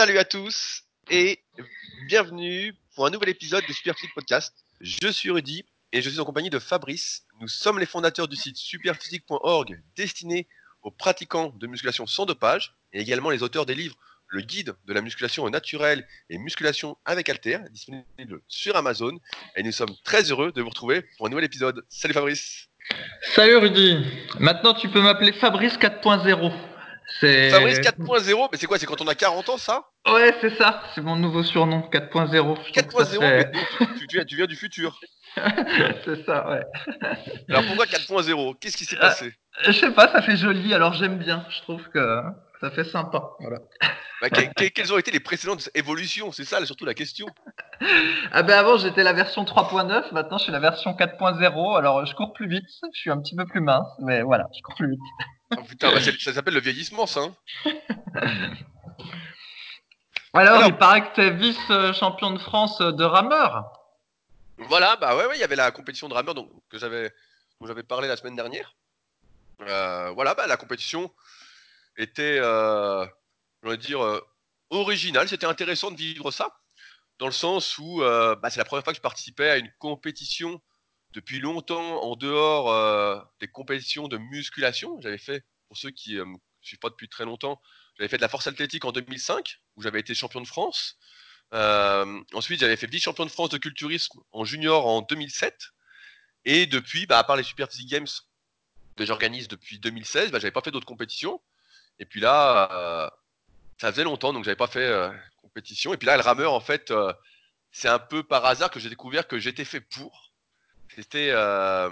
Salut à tous et bienvenue pour un nouvel épisode de Superphysique Podcast. Je suis Rudy et je suis en compagnie de Fabrice. Nous sommes les fondateurs du site superphysique.org destiné aux pratiquants de musculation sans dopage et également les auteurs des livres Le guide de la musculation au naturel et musculation avec Alter, disponible sur Amazon. Et nous sommes très heureux de vous retrouver pour un nouvel épisode. Salut Fabrice Salut Rudy. Maintenant, tu peux m'appeler Fabrice 4.0. Fabrice 4.0, mais c'est quoi C'est quand on a 40 ans, ça? Ouais, c'est ça. C'est mon nouveau surnom, 4.0. 4.0, tu, tu, viens du futur. c'est ça, ouais. Alors pourquoi 4.0 Qu'est-ce qui s'est euh, passé? Je sais pas, ça fait joli, alors j'aime bien. Je trouve que ça fait sympa. Voilà. Bah, quelles ont été les précédentes évolutions? C'est ça surtout la question. Ah ben avant j'étais la version 3.9, maintenant je suis la version 4.0. Alors je cours plus vite, je suis un petit peu plus mince, mais voilà, je cours plus vite. Oh, putain, bah, ça s'appelle le vieillissement ça. Hein. alors, il paraît que tu es vice-champion de France de rameur. Voilà, bah ouais, ouais, il y avait la compétition de rameur donc, que j'avais, dont j'avais parlé la semaine dernière. Euh, voilà, bah la compétition était, euh, je dire, euh, originale. C'était intéressant de vivre ça, dans le sens où euh, bah, c'est la première fois que je participais à une compétition depuis longtemps en dehors euh, des compétitions de musculation. J'avais fait, pour ceux qui ne suivent pas depuis très longtemps, j'avais fait de la force athlétique en 2005, où j'avais été champion de France. ensuite, j'avais fait vice-champion de France de culturisme en junior en 2007. Et depuis, bah, à part les Super Physique Games que j'organise depuis 2016, bah, j'avais pas fait d'autres compétitions. Et puis là, ça faisait longtemps, donc j'avais pas fait euh, compétition. Et puis là, le rameur, en fait, euh, c'est un peu par hasard que j'ai découvert que j'étais fait pour. C'était euh,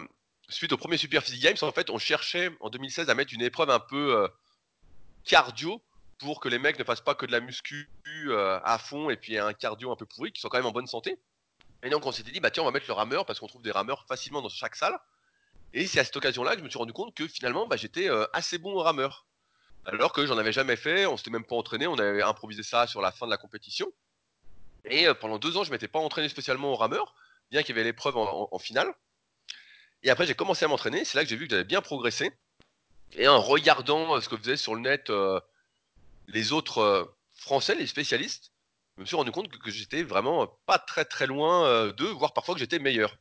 suite au premier Super Physique Games, en fait, on cherchait en 2016 à mettre une épreuve un peu cardio pour que les mecs ne fassent pas que de la muscu à fond et puis un cardio un peu pourri, qui sont quand même en bonne santé. Et donc on s'était dit, bah tiens, on va mettre le rameur parce qu'on trouve des rameurs facilement dans chaque salle. Et c'est à cette occasion-là que je me suis rendu compte que finalement, bah, j'étais assez bon au rameur alors que j'en avais jamais fait, on s'était même pas entraîné, on avait improvisé ça sur la fin de la compétition. Et euh, pendant deux ans, je m'étais pas entraîné spécialement au rameur, bien qu'il y avait l'épreuve en, finale. Et après, j'ai commencé à m'entraîner, c'est là que j'ai vu que j'avais bien progressé. Et en regardant euh, ce que faisaient sur le net euh, les autres Français, les spécialistes, je me suis rendu compte que, j'étais vraiment pas très très loin d'eux, voire parfois que j'étais meilleur.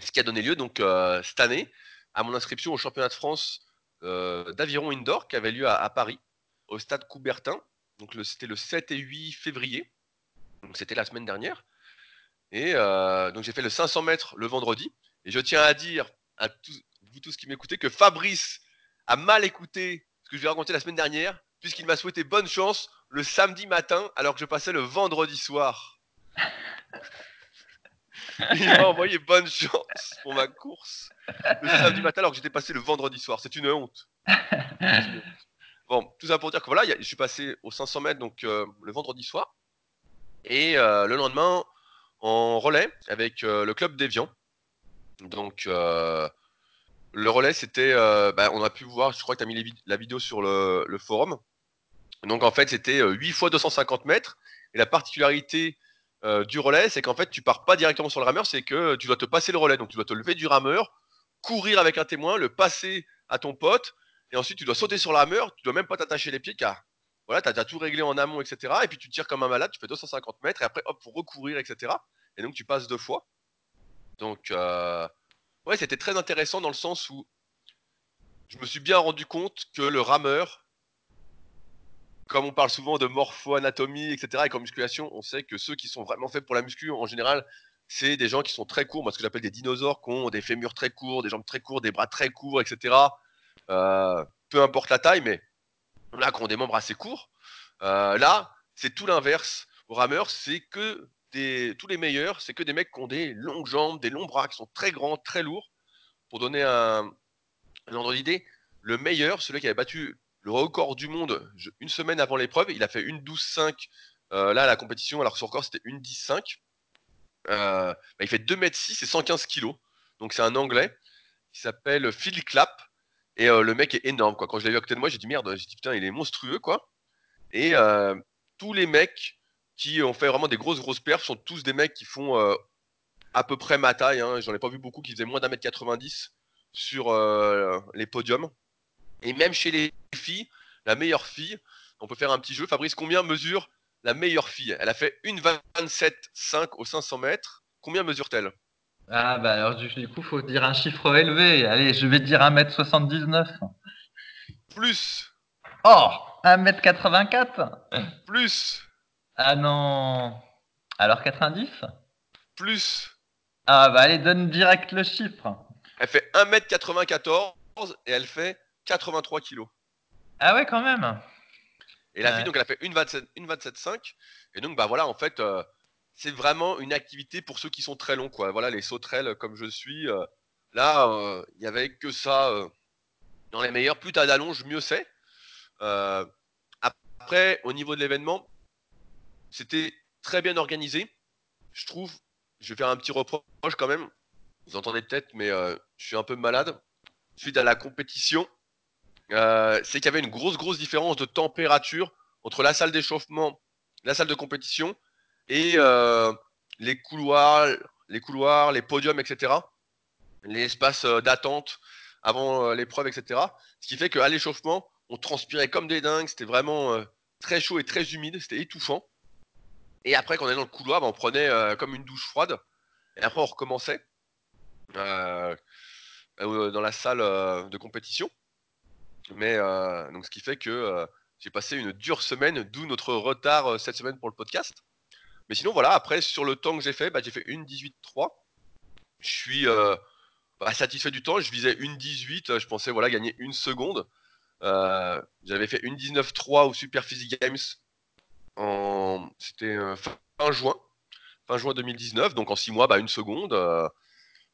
Ce qui a donné lieu donc cette année à mon inscription au championnat de France euh, d'aviron indoor qui avait lieu à, Paris, au stade Coubertin. Donc c'était le 7 et 8 février. Donc c'était la semaine dernière. Et euh, donc j'ai fait le 500 mètres le vendredi. Et je tiens à dire à tous, vous tous qui m'écoutez que Fabrice a mal écouté ce que je lui ai raconté la semaine dernière, puisqu'il m'a souhaité bonne chance le samedi matin alors que je passais le vendredi soir. Il m'a envoyé bonne chance pour ma course le samedi matin alors que j'étais passé le vendredi soir. C'est une honte. Bon, tout ça pour dire que voilà, je suis passé aux 500 mètres donc euh, le vendredi soir et euh, le lendemain en relais avec euh, le club d'Evian. Donc le relais c'était, bah, on a pu voir, je crois que tu as mis la vidéo sur le, forum. Donc en fait c'était 8 fois 250 mètres et la particularité euh, du relais, c'est qu'en fait, tu pars pas directement sur le rameur, c'est que tu dois te passer le relais. Donc, tu dois te lever du rameur, courir avec un témoin, le passer à ton pote, et ensuite, tu dois sauter sur le rameur. Tu dois même pas t'attacher les pieds car voilà, tu as, tout réglé en amont, etc. Et puis, tu tires comme un malade, tu fais 250 mètres, et après, hop, pour recourir, etc. Et donc, tu passes deux fois. Donc, euh, ouais, c'était très intéressant dans le sens où je me suis bien rendu compte que le rameur, comme on parle souvent de morpho-anatomie, etc., et comme musculation, on sait que ceux qui sont vraiment faits pour la muscu, en général, c'est des gens qui sont très courts, moi ce que j'appelle des dinosaures, qui ont des fémurs très courts, des jambes très courtes, des bras très courts, etc. Euh, peu importe la taille, mais là, qui ont des membres assez courts. Euh, là, c'est tout l'inverse. Au rameur, c'est que tous les meilleurs, c'est que des mecs qui ont des longues jambes, des longs bras, qui sont très grands, très lourds. Pour donner un, ordre d'idée, le meilleur, celui qui avait battu le record du monde une semaine avant l'épreuve. Il a fait une 12-5 euh, là à la compétition, alors son record c'était une 10-5. Euh, bah, il fait 2 m 6 et 115 kg. Donc c'est un anglais qui s'appelle Phil Clapp. Et euh, le mec est énorme. Quoi. Quand je l'ai vu à côté de moi, j'ai dit merde, j'ai dit putain, il est monstrueux. quoi. Et tous les mecs qui ont fait vraiment des grosses grosses perfs sont tous des mecs qui font à peu près ma taille. Hein. J'en ai pas vu beaucoup qui faisaient moins d'un mètre 90 sur les podiums. Et même chez les filles, la meilleure fille, on peut faire un petit jeu. Fabrice, combien mesure la meilleure fille? Elle a fait une 27,5 au 500 mètres. Combien mesure-t-elle? Ah bah alors du, coup, faut dire un chiffre élevé. Allez, je vais dire 1m79. Plus, Oh 1m84 plus, Ah non Alors 90 plus. Ah bah allez, donne direct le chiffre. Elle fait 1m94 et elle fait 83 kilos. Ah ouais, quand même. Et la Ouais. fille, donc, elle a fait une 27 une 27,5. Et donc, bah voilà, en fait, euh, c'est vraiment une activité pour ceux qui sont très longs, quoi. Voilà, les sauterelles comme je suis. euh, là, euh, il y avait que ça euh, dans les meilleurs. Plus t'as d'allonge, mieux c'est. Après, au niveau de l'événement, c'était très bien organisé. Je trouve, je vais faire un petit reproche quand même. Vous entendez peut-être, mais je suis un peu malade. Suite à la compétition, c'est qu'il y avait une grosse, grosse différence de température entre la salle d'échauffement, la salle de compétition et euh, les couloirs, les podiums, etc. Les espaces euh, d'attente avant euh, l'épreuve, etc. Ce qui fait qu'à l'échauffement, on transpirait comme des dingues. C'était vraiment très chaud et très humide. C'était étouffant. Et après, quand on est dans le couloir, bah, on prenait comme une douche froide. Et après, on recommençait dans la salle de compétition. Mais donc, ce qui fait que j'ai passé une dure semaine, d'où notre retard cette semaine pour le podcast. Mais sinon, voilà, après, sur le temps que j'ai fait, bah, j'ai fait une 18-3. Je suis euh, bah, satisfait du temps. Je visais une 18. euh, Je pensais voilà, gagner une seconde. Euh, J'avais fait une 19-3 au Super Physique Games. En... C'était fin juin. Fin juin 2019. Donc en 6 mois, bah, une seconde.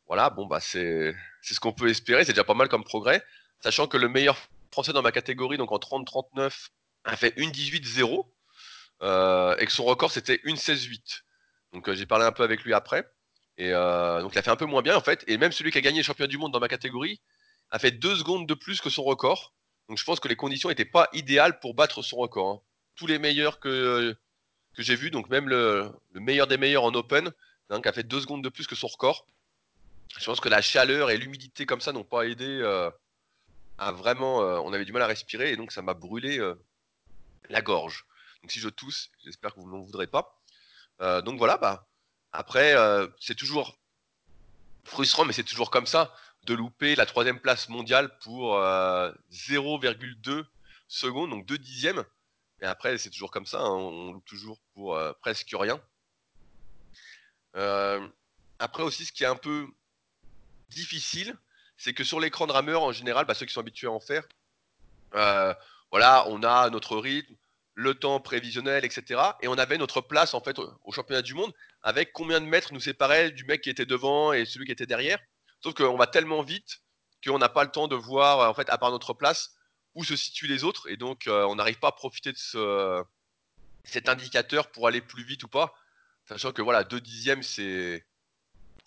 voilà, bon, bah, c'est ce qu'on peut espérer. C'est déjà pas mal comme progrès. Sachant que le meilleur français dans ma catégorie, donc en 30-39, a fait une 18-0. Euh, et que son record, c'était une 16-8. Donc euh, j'ai parlé un peu avec lui après. Et euh, donc il a fait un peu moins bien en fait. Et même celui qui a gagné le championnat du monde dans ma catégorie a fait deux secondes de plus que son record. Donc je pense que les conditions n'étaient pas idéales pour battre son record. hein. Tous les meilleurs que, que j'ai vus, donc même le, le meilleur des meilleurs en open, donc, a fait deux secondes de plus que son record. Je pense que la chaleur et l'humidité comme ça n'ont pas aidé à vraiment. on avait du mal à respirer et donc ça m'a brûlé la gorge. Donc si je tousse, j'espère que vous ne m'en voudrez pas. Euh, donc voilà, bah après euh, c'est toujours frustrant, mais c'est toujours comme ça de louper la troisième place mondiale pour euh, 0,2 secondes, donc 2 dixièmes. Et après c'est toujours comme ça, hein, on loupe toujours pour euh, presque rien. Euh, après aussi, ce qui est un peu difficile, c'est que sur l'écran de rameur, en général, bah, ceux qui sont habitués à en faire, euh, voilà, on a notre rythme, le temps prévisionnel, etc. Et on avait notre place en fait au, championnat du monde avec combien de mètres nous séparait du mec qui était devant et celui qui était derrière. Sauf qu'on va tellement vite qu'on n'a pas le temps de voir en fait à part notre place où se situent les autres et donc euh, on n'arrive pas à profiter de ce, cet indicateur pour aller plus vite ou pas. Sachant que voilà, 2 dixièmes, c'est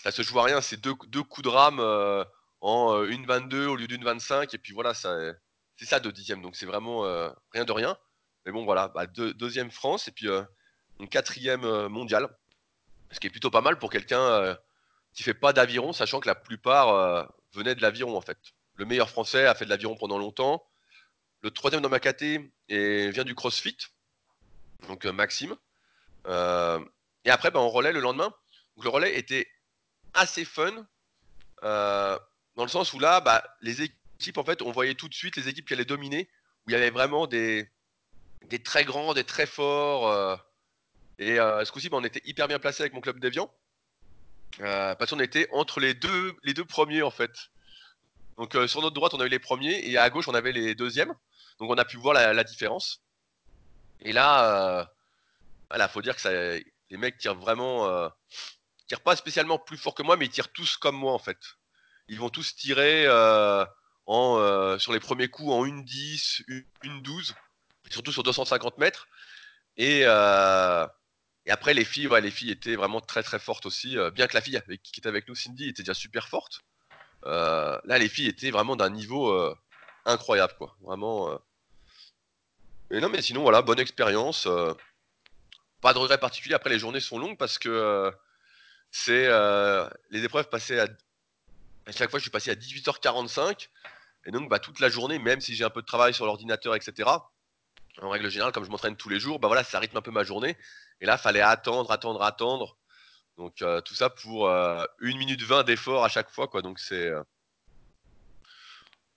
ça se joue à rien, c'est deux, deux coups de rame euh, en euh, une 22 au lieu d'une 25 et puis voilà, ça, c'est ça 2 dixièmes, donc c'est vraiment rien de rien. Mais bon voilà, bah, deux- deuxième France et puis euh, une quatrième euh, mondiale, ce qui est plutôt pas mal pour quelqu'un euh, qui fait pas d'aviron, sachant que la plupart venaient de l'aviron en fait. Le meilleur français a fait de l'aviron pendant longtemps. Le troisième dans ma caté vient du CrossFit, donc Maxime. Et après, bah, on relais le lendemain. Donc le relais était assez fun, dans le sens où là, bah, les équipes, en fait, on voyait tout de suite les équipes qui allaient dominer, où il y avait vraiment des, des très grands, des très forts. euh, et euh, ce coup-ci, bah, on était hyper bien placé avec mon club d'Evian. Euh, parce qu'on était entre les deux, les deux premiers, en fait. Donc sur notre droite, on a eu les premiers, et à gauche, on avait les deuxièmes. Donc on a pu voir la, différence. Et là, voilà, faut dire que les mecs tirent vraiment, euh, tirent pas spécialement plus fort que moi, mais ils tirent tous comme moi en fait. Ils vont tous tirer en, sur les premiers coups en 1-10, 1-12, surtout sur 250 mètres. Et, euh, et après les filles, les filles étaient vraiment très très fortes aussi. euh, bien que la fille qui était avec nous, Cindy, était déjà super forte. Euh, là, les filles étaient vraiment d'un niveau incroyable, quoi. Vraiment. Mais non, mais sinon, voilà, bonne expérience. pas de regret particulier. Après, les journées sont longues parce que c'est les épreuves passaient à, à chaque fois, je suis passé à 18h45 et donc bah, toute la journée, même si j'ai un peu de travail sur l'ordinateur, etc. en règle générale, comme je m'entraîne tous les jours, bah voilà, ça rythme un peu ma journée. Et là, fallait attendre, attendre, attendre. Donc euh, tout ça pour 1 minute 20 d'effort à chaque fois. Donc c'est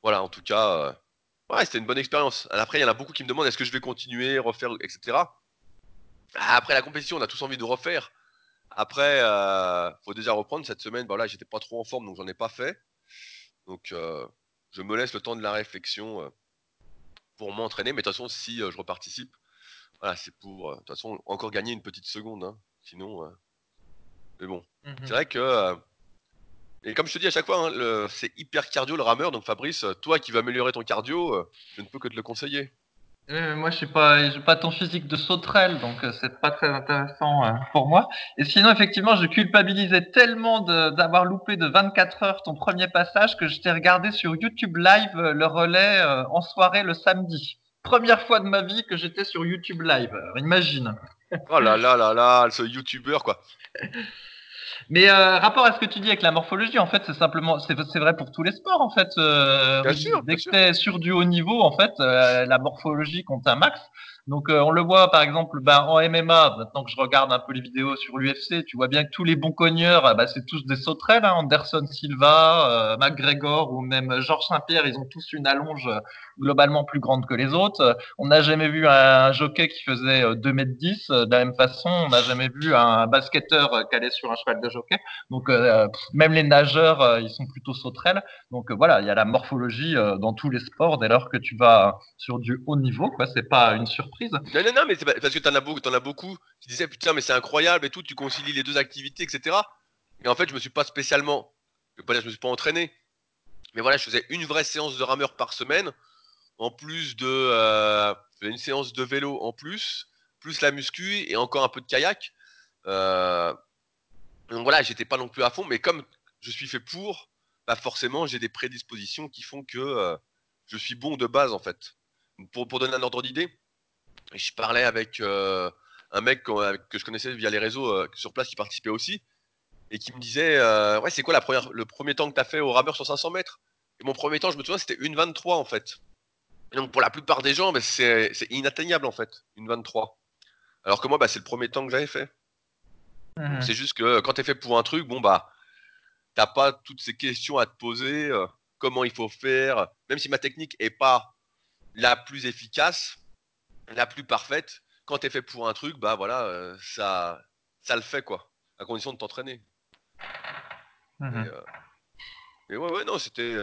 voilà, en tout cas, ouais, c'était une bonne expérience. Après, il y en a beaucoup qui me demandent est-ce que je vais continuer, refaire, etc. Après la compétition, on a tous envie de refaire. Après, euh, faut déjà reprendre cette semaine. Voilà, j'étais pas trop en forme, donc j'en ai pas fait. Donc, euh, je me laisse le temps de la réflexion euh, pour m'entraîner. Mais de toute façon, si euh, je reparticipe, voilà, c'est pour, de toute façon, encore gagner une petite seconde. Hein. Sinon, mais bon, c'est vrai que. et comme je te dis à chaque fois, hein, c'est hyper cardio le rameur. Donc, Fabrice, toi qui veux améliorer ton cardio, je ne peux que te le conseiller. Moi, je suis pas, j'ai pas ton physique de sauterelle, donc euh, c'est pas très intéressant euh, pour moi. Et sinon, effectivement, je culpabilisais tellement d'avoir loupé de 24 heures ton premier passage que je t'ai regardé sur YouTube Live euh, le relais euh, en soirée le samedi. Première fois de ma vie que j'étais sur YouTube Live. Alors, imagine. Oh là là là là, ce youtubeur quoi. Mais euh, rapport à ce que tu dis avec la morphologie, en fait, c'est simplement, c'est vrai pour tous les sports, en fait. Euh, Bien sûr, Dès bien que sûr. tu es sur du haut niveau, en fait, euh, la morphologie compte un max. Donc, euh, on le voit, par exemple, ben, en MMA, maintenant que je regarde un peu les vidéos sur l'UFC, tu vois bien que tous les bons cogneurs, ben, c'est tous des sauterelles. Hein, Anderson Silva, euh, McGregor ou même Georges Saint-Pierre, ils ont tous une allonge euh, globalement plus grande que les autres. Euh, On n'a jamais vu un, jockey qui faisait euh, 2 mètres 10 euh, de la même façon. On n'a jamais vu un basketteur euh, calé sur un cheval de jockey. Donc euh, même les nageurs, euh, ils sont plutôt sauterelles. Donc euh, voilà, il y a la morphologie euh, dans tous les sports dès lors que tu vas sur du haut niveau, quoi. C'est pas une surprise. Non, non, non, mais c'est parce que t'en as beaucoup, as beaucoup qui disaient putain, mais c'est incroyable et tout, tu concilies les deux activités, etc. Et en fait, je me suis pas spécialement, je je me suis pas entraîné, mais voilà, je faisais une vraie séance de rameur par semaine, en plus de euh, une séance de vélo en plus, plus la muscu et encore un peu de kayak. Euh, donc voilà, j'étais pas non plus à fond, mais comme je suis fait pour, bah forcément, j'ai des prédispositions qui font que euh, je suis bon de base en fait. Pour, pour donner un ordre d'idée, je parlais avec euh, un mec que je connaissais via les réseaux sur place qui participait aussi et qui me disait ouais c'est quoi le premier temps que tu as fait au rameur sur 500 mètres? Et mon premier temps je me souviens c'était une 23 en fait et donc pour la plupart des gens bah, c'est inatteignable en fait une 23 alors que moi bah, c'est le premier temps que j'avais fait Mhm. c'est juste que quand tu es fait pour un truc bon bah t'as pas toutes ces questions à te poser euh, comment il faut faire même si ma technique est pas la plus efficace la plus parfaite. Quand t'es fait pour un truc, bah voilà, euh, ça, ça le fait quoi, à condition de t'entraîner. Mais, euh, mais ouais, ouais, non, c'était,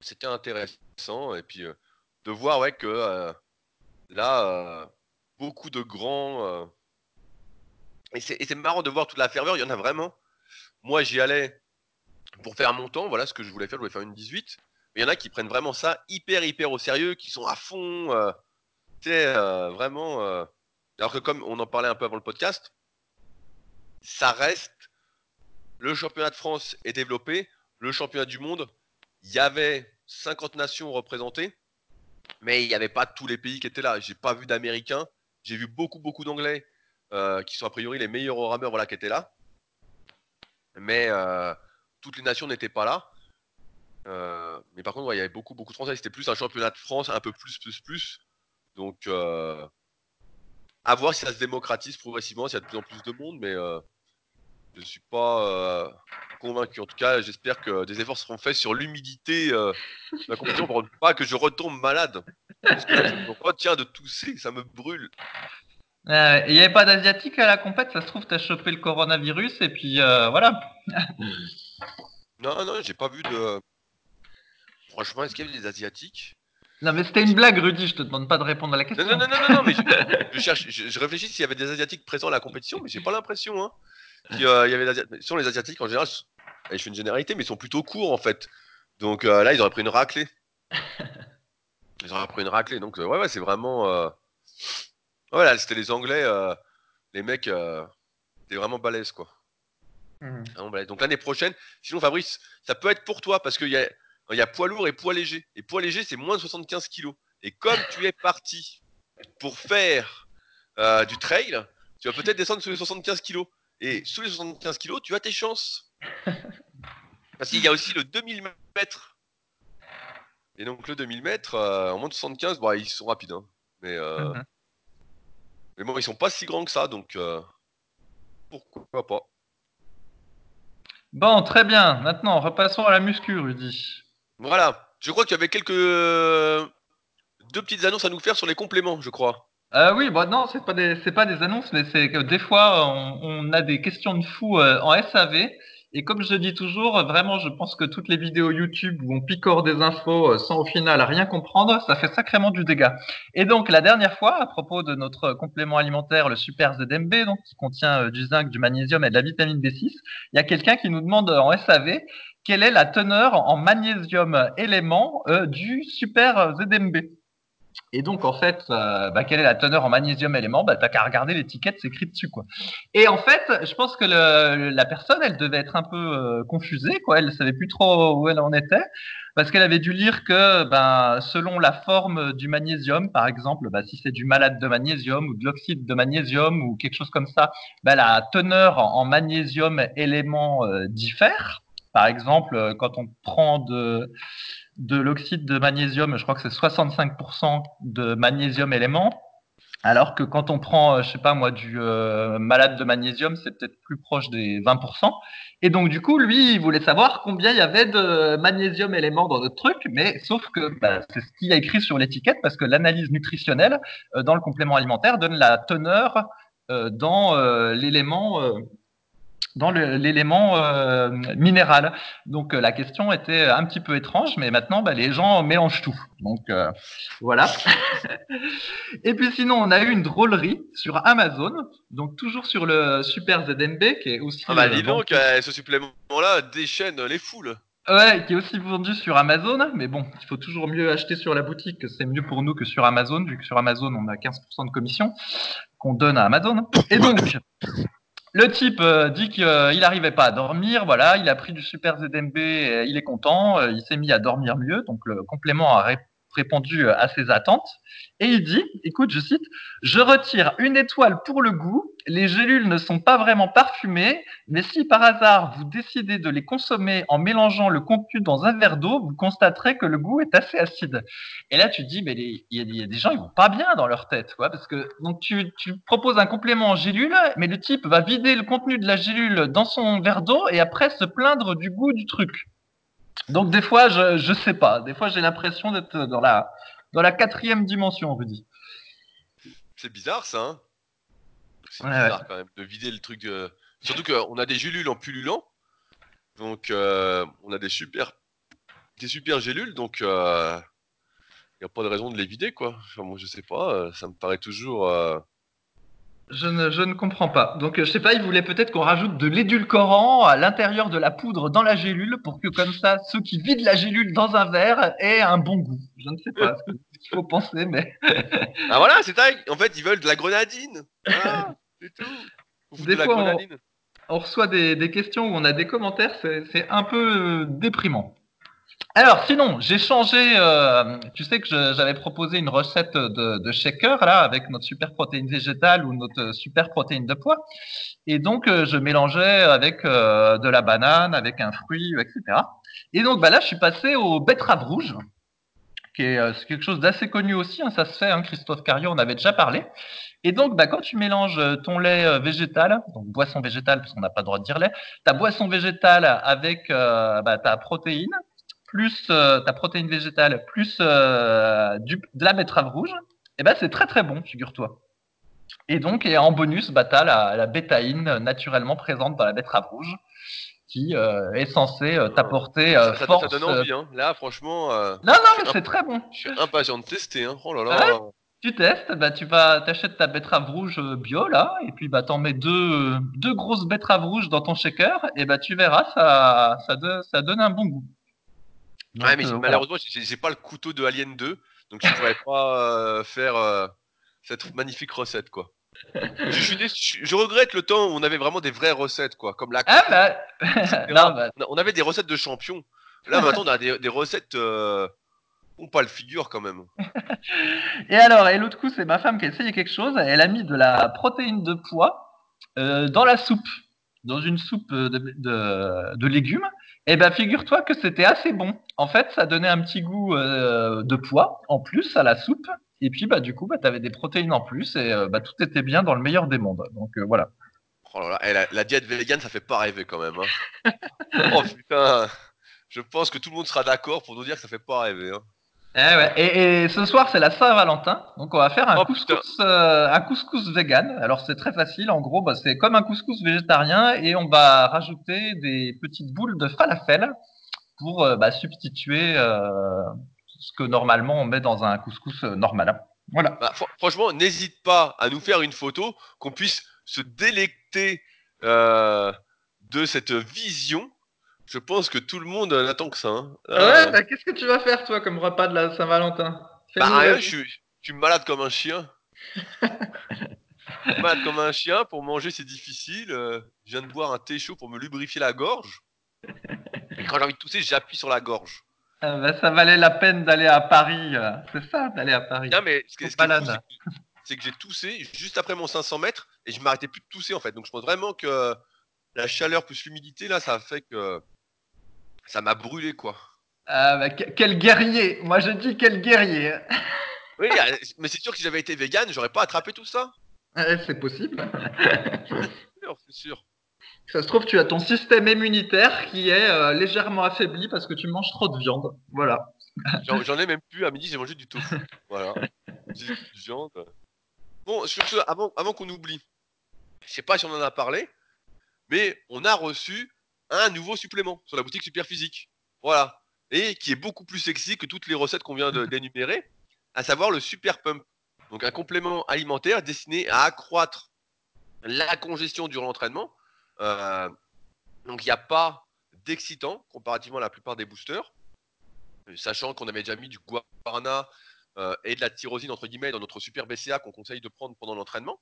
c'était intéressant et puis de voir ouais que euh, là, euh, beaucoup de grands euh, et c'est, marrant de voir toute la ferveur. Il y en a vraiment. Moi, j'y allais pour faire mon temps. Voilà ce que je voulais faire. Je voulais faire une 18. Mais il y en a qui prennent vraiment ça hyper, hyper au sérieux, qui sont à fond. Euh, vraiment. Alors que comme on en parlait un peu avant le podcast, ça reste le championnat de France est développé, le championnat du monde, il y avait 50 nations représentées, mais il n'y avait pas tous les pays qui étaient là. J'ai pas vu d'Américains, j'ai vu beaucoup beaucoup d'Anglais euh, qui sont a priori les meilleurs rameurs voilà qui étaient là, mais euh, toutes les nations n'étaient pas là. Euh, mais par contre, il y avait beaucoup beaucoup de Français. C'était plus un championnat de France, un peu plus plus plus. Donc à voir si ça se démocratise progressivement, s'il y a de plus en plus de monde, je ne suis pas euh, convaincu. En tout cas, j'espère que des efforts seront faits sur l'humidité euh, de la compétition pour pas que je retombe malade. Parce que là, je me retiens de tousser, ça me brûle. Euh, Il n'y avait pas d'asiatique à la compète, ça se trouve, t'as chopé le coronavirus et puis voilà. Non, non, j'ai pas vu de. Franchement, est-ce qu'il y avait des Asiatiques? Non mais c'était une blague, Rudy, je te demande pas de répondre à la question. non, non, non, non, non, mais je, je cherche, je, je réfléchis s'il y avait des Asiatiques présents à la compétition, mais j'ai pas l'impression. Hein, a- il y avait. Sur les Asiatiques, en général, je fais une généralité, mais ils sont plutôt courts en fait. Donc euh, là, ils auraient pris une raclée. Ils auraient pris une raclée. Donc, euh, ouais, ouais, c'est vraiment. euh, Ouais, là, c'était les Anglais, les mecs, c'était vraiment balèze, quoi. Vraiment balèze. Donc l'année prochaine, sinon, Fabrice, ça peut être pour toi, parce qu'il y a, y a poids lourd et poids léger. Et poids léger, c'est moins de 75 kilos. Et comme tu es parti pour faire du trail, tu vas peut-être descendre sous les 75 kilos. Et sous les 75 kilos, tu as tes chances. Parce qu'il y a aussi le 2000 mètres. Et donc le 2000 mètres, euh, en moins de 75, bon, ils sont rapides. hein. Mais, euh, Mhm. mais bon, ils sont pas si grands que ça, donc euh, pourquoi pas. Bon, très bien. Maintenant, repassons à la muscu, Rudy. Voilà. Je crois qu'il y avait quelques deux petites annonces à nous faire sur les compléments, je crois. Euh, oui, bon, non, c'est pas des, c'est pas des annonces, mais c'est que des fois, on, on a des questions de fous euh, en SAV. Et comme je dis toujours, vraiment, je pense que toutes les vidéos YouTube où on picore des infos euh, sans au final rien comprendre, ça fait sacrément du dégât. Et donc, la dernière fois, à propos de notre complément alimentaire, le Super ZMB, donc, qui contient euh, du zinc, du magnésium et de la vitamine B6, il y a quelqu'un qui nous demande en SAV quelle est la teneur en magnésium élément euh, du Super ZMB. Et donc, en fait, euh, bah, quelle est la teneur en magnésium élément? Bah, T'as qu'à regarder l'étiquette, c'est écrit dessus, quoi. Et en fait, je pense que la personne, elle devait être un peu euh, confusée, quoi. Elle savait plus trop où elle en était, parce qu'elle avait dû lire que, ben, selon la forme du magnésium, par exemple, bah, si c'est du malate de magnésium ou de l'oxyde de magnésium ou quelque chose comme ça, bah, la teneur en, en magnésium élément euh, diffère. Par exemple, euh, quand on prend de de l'oxyde de magnésium, je crois que c'est 65% de magnésium élément. Alors que quand on prend, euh, je sais pas moi, du euh, malade de magnésium, c'est peut-être plus proche des 20%. Et donc du coup, lui, il voulait savoir combien il y avait de magnésium élément dans notre truc, mais sauf que bah, c'est ce qu'il y a écrit sur l'étiquette parce que l'analyse nutritionnelle euh, dans le complément alimentaire donne la teneur dans l'élément dans l'élément euh, minéral. Donc euh, la question était un petit peu étrange, mais maintenant bah, les gens mélangent tout. Donc euh, voilà. Et puis sinon, on a eu une drôlerie sur Amazon, donc toujours sur le Super ZMB, qui est aussi Ah bah dis donc, ce supplément-là déchaîne les foules. ouais, qui est aussi vendu sur Amazon. Mais bon, il faut toujours mieux acheter sur la boutique, que c'est mieux pour nous que sur Amazon, vu que sur Amazon on a 15% de commission qu'on donne à Amazon. Et donc, le type euh, dit qu'il n'arrivait pas à dormir, voilà, il a pris du super ZMB, il est content, euh, il s'est mis à dormir mieux, donc le complément a ré- répondu euh, à ses attentes. Et il dit, écoute, je cite, je retire une étoile pour le goût, les gélules ne sont pas vraiment parfumées, mais si par hasard vous décidez de les consommer en mélangeant le contenu dans un verre d'eau, vous constaterez que le goût est assez acide. Et là, tu te dis, mais il y, a- des gens, ils vont pas bien dans leur tête, quoi, parce que donc tu, tu proposes un complément en gélule, mais le type va vider le contenu de la gélule dans son verre d'eau et après se plaindre du goût du truc. Donc des fois, je je sais pas, des fois j'ai l'impression d'être dans la dans la quatrième dimension, Rudy. C'est bizarre ça, hein C'est Ouais, bizarre quand même de vider le truc. euh, Surtout qu'on a des gélules en pullulant. Donc euh, on a des super des super gélules, donc il n'y a pas de raison de les vider quoi. Enfin, moi je sais pas, euh, ça me paraît toujours. euh, Je ne, je ne comprends pas. Donc, euh, je sais pas, il voulait peut-être qu'on rajoute de l'édulcorant à l'intérieur de la poudre dans la gélule pour que, comme ça, ceux qui vident la gélule dans un verre aient un bon goût. Je ne sais pas ce qu'il faut penser, mais Ah voilà, c'est ça. En fait, ils veulent de la grenadine. Voilà, c'est tout. Des de fois, on- grenadine. on reçoit des, des questions où on a des commentaires, c'est c'est un peu euh, déprimant. Alors, sinon, j'ai changé. euh, tu sais que j'avais proposé une recette de, de shaker là avec notre super protéine végétale ou notre super protéine de poids, et donc euh, je mélangeais avec euh, de la banane, avec un fruit, etc. Et donc, bah là, je suis passé au betterave rouge, qui est euh, quelque chose d'assez connu aussi. hein, ça se fait. Hein, Christophe Cario en avait déjà parlé. Et donc, bah, quand tu mélanges euh, ton lait végétal, donc boisson végétale, parce qu'on n'a pas le droit de dire lait, ta boisson végétale avec bah, ta protéine, plus euh, ta protéine végétale, plus euh, du, de la betterave rouge, et ben c'est très très bon, figure-toi. Et donc, et en bonus, bah, tu as la, la bétaïne naturellement présente dans la betterave rouge, qui euh, est censée t'apporter Ça, ça- force. ça donne envie, hein. Là, franchement, Non, non, mais imp- c'est très bon. je suis impatient de tester. Hein. Oh là là. Tu testes, bah tu vas t'achètes ta betterave rouge bio là, et puis bah t'en mets deux deux grosses betteraves rouges dans ton shaker, et bah tu verras ça ça, de- ça donne un bon goût. Donc, ouais, mais euh, malheureusement, j'ai pas le couteau de Alien 2, donc je pourrais pas euh, faire euh, cette magnifique recette, quoi. Je, suis déçu- je- je regrette le temps où on avait vraiment des vraies recettes, quoi, comme la Ah bah non bah On avait des recettes de champions. Là, maintenant, on a des, des recettes. Euh... On pas le figure quand même. Et alors, et l'autre coup, c'est ma femme qui a essayé quelque chose. Elle a mis de la protéine de pois euh, dans la soupe, dans une soupe de, de, de légumes. Et ben, figure-toi que c'était assez bon. En fait, ça donnait un petit goût euh, de pois en plus à la soupe. Et puis, bah, du coup, bah, tu avais des protéines en plus et euh, bah, tout était bien dans le meilleur des mondes. Donc euh, voilà. Oh là, eh, la, diète végane, ça fait pas rêver quand même. Hein. oh je pense que tout le monde sera d'accord pour nous dire que ça fait pas rêver. Hein. Eh ouais. et, et ce soir, c'est la Saint-Valentin. Donc on va faire un Oh, couscous, euh, un couscous vegan. Alors c'est très facile. En gros, bah, c'est comme un couscous végétarien et on va rajouter des petites boules de falafel pour euh, bah, substituer euh, ce que normalement on met dans un couscous euh, normal. Voilà. Bah, fr- franchement, n'hésite pas à nous faire une photo, qu'on puisse se délecter euh, de cette vision. Je pense que tout le monde n'attend que ça. hein. Euh, bah, qu'est-ce que tu vas faire toi comme repas de la Saint-Valentin? Bah, rien, je suis, je suis malade comme un chien. Malade comme un chien. Pour manger, c'est difficile. euh, je viens de boire un thé chaud pour me lubrifier la gorge. Et quand j'ai envie de tousser, j'appuie sur la gorge. Ah, bah, ça valait la peine d'aller à Paris. euh, C'est ça, d'aller à Paris. Non, mais ce qui est, ce que- c'est que j'ai toussé juste après mon 500 mètres et je m'arrêtais plus de tousser en fait. Donc je pense vraiment que la chaleur plus l'humidité là, ça a fait que ça m'a brûlé quoi. Ah, bah, que- quel guerrier Moi je dis quel guerrier Oui, euh, mais c'est sûr que si j'avais été vegan, j'aurais pas attrapé tout ça. Eh, C'est possible. C'est sûr, c'est sûr. Ça se trouve, tu as ton système immunitaire qui est euh, légèrement affaibli parce que tu manges trop de viande. Voilà. J'en j'en ai même plus. À midi, j'ai mangé du tofu. Voilà. J'ai plus de viande. Bon, sur ce, avant, avant qu'on oublie, je sais pas si on en a parlé, mais on a reçu un nouveau supplément sur la boutique Super Physique. Voilà. Et qui est beaucoup plus sexy que toutes les recettes qu'on vient d'énumérer, à savoir le Super Pump. Donc un complément alimentaire destiné à accroître la congestion durant l'entraînement. Euh, donc il n'y a pas d'excitant comparativement à la plupart des boosters. Sachant qu'on avait déjà mis du guarana euh, et de la tyrosine entre guillemets dans notre super BCA qu'on conseille de prendre pendant l'entraînement.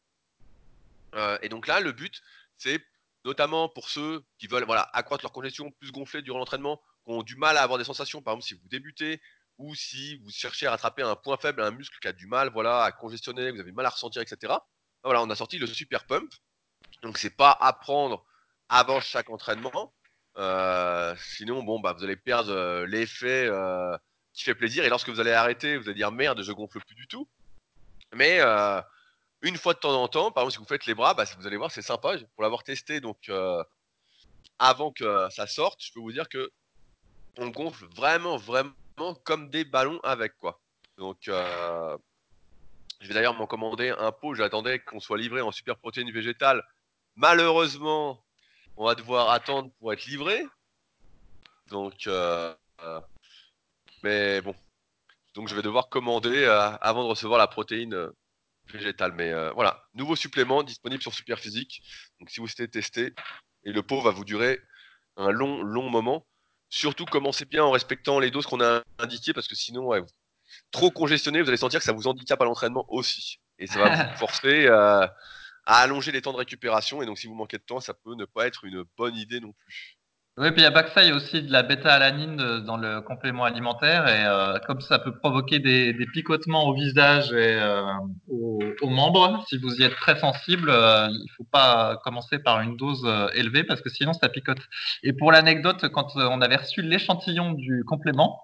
Euh, et donc là, le but, c'est notamment pour ceux qui veulent voilà, accroître leur congestion, plus gonfler durant l'entraînement, qui ont du mal à avoir des sensations, par exemple si vous débutez ou si vous cherchez à rattraper un point faible, un muscle qui a du mal voilà, à congestionner, vous avez du mal à ressentir, etc. Voilà, on a sorti le super pump. Donc c'est pas à prendre avant chaque entraînement. Euh, sinon, bon, bah, vous allez perdre euh, l'effet euh, qui fait plaisir. Et lorsque vous allez arrêter, vous allez dire merde, je gonfle plus du tout. Mais une fois de temps en temps, par exemple, si vous faites les bras, bah, vous allez voir, c'est sympa. Pour l'avoir testé, donc euh, avant que ça sorte, je peux vous dire que on gonfle vraiment, vraiment comme des ballons avec quoi. Donc, euh, je vais d'ailleurs m'en commander un pot. J'attendais qu'on soit livré en super protéines végétales. Malheureusement, on va devoir attendre pour être livré. Donc, euh, mais bon. Donc, je vais devoir commander avant de recevoir la protéine végétale. Mais euh, voilà, nouveau supplément disponible sur Superphysique. Donc, si vous souhaitez tester, et le pot va vous durer un long, long moment. Surtout, commencez bien en respectant les doses qu'on a indiquées parce que sinon, ouais, trop congestionné, vous allez sentir que ça vous handicape à l'entraînement aussi. Et ça va vous forcer euh, à allonger les temps de récupération. Et donc, si vous manquez de temps, ça peut ne pas être une bonne idée non plus. Oui, puis il n'y a pas que ça, il y a aussi de la bêta-alanine euh, dans le complément alimentaire et euh, comme ça peut provoquer des, des picotements au visage et euh, aux, aux membres, si vous y êtes très sensible, euh, il faut pas commencer par une dose euh, élevée parce que sinon ça picote. Et pour l'anecdote, quand euh, on avait reçu l'échantillon du complément,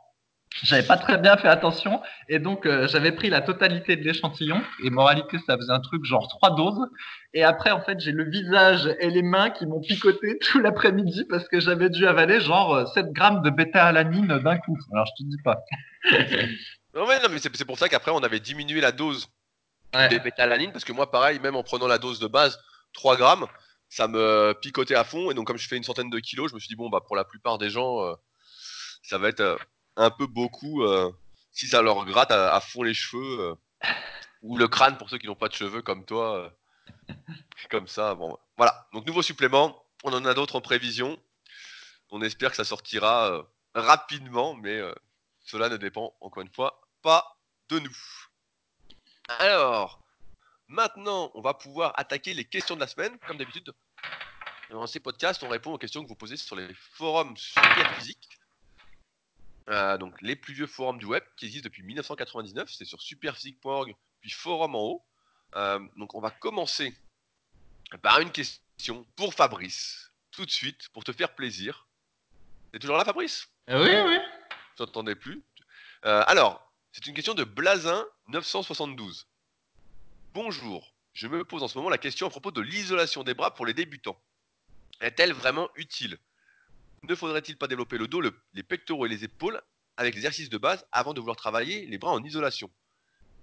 j'avais pas très bien fait attention et donc euh, j'avais pris la totalité de l'échantillon et moralité ça faisait un truc genre trois doses et après en fait j'ai le visage et les mains qui m'ont picoté tout l'après-midi parce que j'avais dû avaler genre euh, 7 grammes de bêta-alanine d'un coup. Alors je te dis pas. Non, mais, non, mais c'est c'est pour ça qu'après, on avait diminué la dose Ouais. des bêta-alanine parce que moi, pareil, même en prenant la dose de base, 3 grammes, ça me picotait à fond. Et donc, comme je fais une centaine de kilos, je me suis dit, bon, bah, pour la plupart des gens, euh, ça va être euh, un peu beaucoup euh, si ça leur gratte à, fond les cheveux euh, ou le crâne pour ceux qui n'ont pas de cheveux comme toi. euh, comme ça, bon, voilà. Donc, nouveau supplément. On en a d'autres en prévision. On espère que ça sortira rapidement, mais cela ne dépend, encore une fois, pas de nous. Alors, maintenant, on va pouvoir attaquer les questions de la semaine. Comme d'habitude, dans ces podcasts, on répond aux questions que vous posez sur les forums Super Physique. Euh, donc, les plus vieux forums du web qui existent depuis 1999, c'est sur superphysique.org, puis forum en haut. Euh, donc, on va commencer par une question pour Fabrice, tout de suite, pour te faire plaisir. T'es toujours là, Fabrice? Oui, oui. J'entendais plus. Euh, alors, C'est une question de Blazin 972. Bonjour, je me pose en ce moment la question à propos de l'isolation des bras pour les débutants. Est-elle vraiment utile? Ne faudrait-il pas développer le dos, les pectoraux et les épaules avec l'exercice de base avant de vouloir travailler les bras en isolation?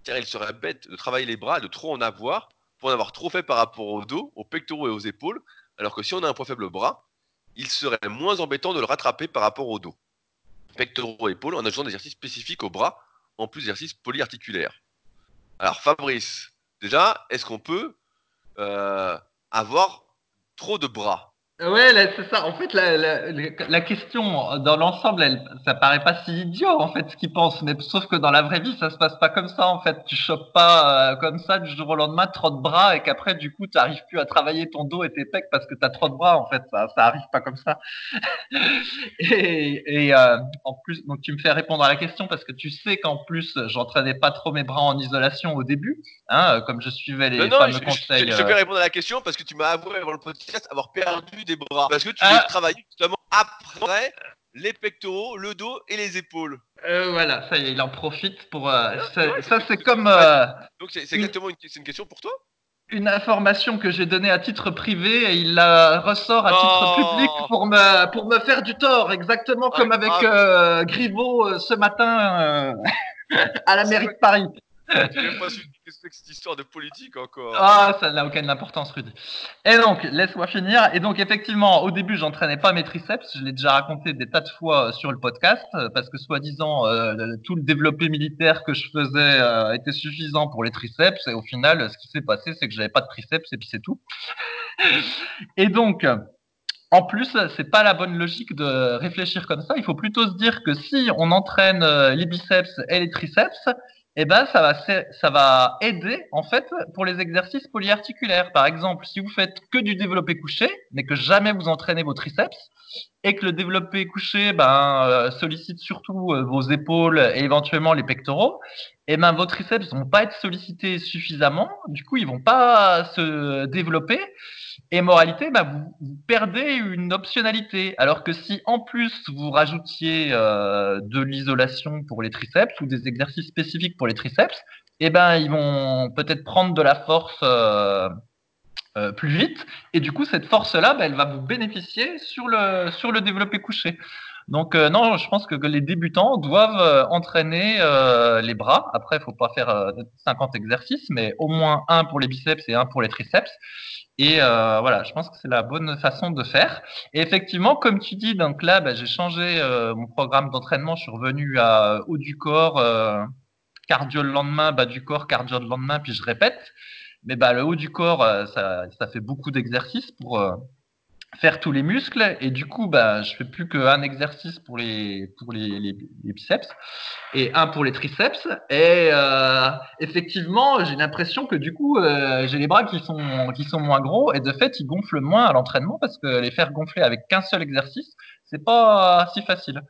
Car il serait bête de travailler les bras et de trop en avoir pour en avoir trop fait par rapport au dos, aux pectoraux et aux épaules, alors que si on a un point faible bras, il serait moins embêtant de le rattraper par rapport au dos. Pectoraux et épaules en ajoutant des exercices spécifiques au bras en plus d'exercices polyarticulaires. Alors Fabrice, déjà, est-ce qu'on peut euh, avoir trop de bras? Ouais, c'est ça. En fait, la, la, la question dans l'ensemble, elle, ça paraît pas si idiot en fait ce qu'ils pensent, mais sauf que dans la vraie vie, ça se passe pas comme ça en fait. Tu chopes pas euh, comme ça du jour au lendemain trop de bras et qu'après du coup tu arrives plus à travailler ton dos et tes pecs parce que tu as trop de bras en fait. Ça, ça arrive pas comme ça. et, et euh, en plus, donc tu me fais répondre à la question parce que tu sais qu'en plus j'entraînais pas trop mes bras en isolation au début, hein, comme je suivais les non, fameux conseils. Je, je, je, vais répondre à la question parce que tu m'as avoué avant le podcast avoir perdu des bras. Parce que tu ah. travailler justement après les pectoraux, le dos et les épaules. Euh, voilà, ça y est, il en profite pour. Euh, ça, c'est comme. Euh, Donc c'est exactement une, une, question pour toi? Une information que j'ai donnée à titre privé et il la ressort à titre public pour me, pour me faire du tort, exactement comme avec Griveaux ce matin à la mairie de Paris. Pas su cette histoire de politique encore. Ah, ça n'a aucune importance, Rudy. Et donc, laisse-moi finir. Et donc, effectivement, au début, j'entraînais pas mes triceps. Je l'ai déjà raconté des tas de fois sur le podcast, parce que soi-disant, euh, tout le développé militaire que je faisais euh, était suffisant pour les triceps. Et au final, ce qui s'est passé, c'est que j'avais pas de triceps et puis c'est tout. et donc, en plus, c'est pas la bonne logique de réfléchir comme ça. Il faut plutôt se dire que si on entraîne euh, les biceps et les triceps, eh ben ça va ça va aider en fait pour les exercices polyarticulaires. Par exemple, si vous faites que du développé couché, mais que jamais vous entraînez vos triceps, et que le développé couché ben, euh, sollicite surtout euh, vos épaules et éventuellement les pectoraux, eh ben vos triceps vont pas être sollicités suffisamment. Du coup, ils vont pas se développer. Et moralité, ben, vous, perdez une optionnalité. Alors que si en plus vous rajoutiez euh, de l'isolation pour les triceps ou des exercices spécifiques pour les triceps, eh ben ils vont peut-être prendre de la force. Euh, euh, plus vite. Et du coup, cette force-là, bah, elle va vous bénéficier sur le, sur le développé couché. Donc euh, non, je pense que, les débutants doivent euh, entraîner les bras. Après, il faut pas faire 50 exercices, mais au moins un pour les biceps et un pour les triceps. Et voilà, je pense que c'est la bonne façon de faire. Et effectivement, comme tu dis, donc là, bah, j'ai changé mon programme d'entraînement. Je suis revenu à haut du corps, cardio le lendemain, bas du corps, cardio le lendemain, puis je répète. Mais bah, le haut du corps, euh, ça, ça fait beaucoup d'exercices pour euh, faire tous les muscles. Et du coup, bah, je fais plus qu'un exercice pour les, pour les, les, biceps et un pour les triceps. Et euh, effectivement, j'ai l'impression que du coup, euh, j'ai les bras qui sont, qui sont moins gros et de fait, ils gonflent moins à l'entraînement parce que les faire gonfler avec qu'un seul exercice, c'est pas si facile.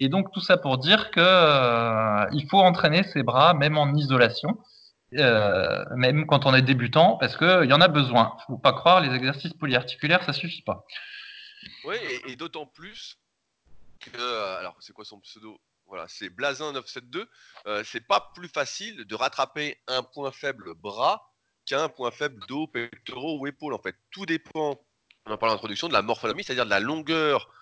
Et donc tout ça pour dire que euh, il faut entraîner ses bras même en isolation. Euh, même quand on est débutant, parce qu'il y en a besoin. faut pas croire, les exercices polyarticulaires, ça suffit pas. Oui, et, d'autant plus que, euh, alors c'est quoi son pseudo? Voilà, c'est Blazin972. Euh, c'est pas plus facile de rattraper un point faible bras qu'un point faible dos, pectoraux ou épaules. En fait, tout dépend, on en parle en introduction, de la morphologie, c'est-à-dire de la longueur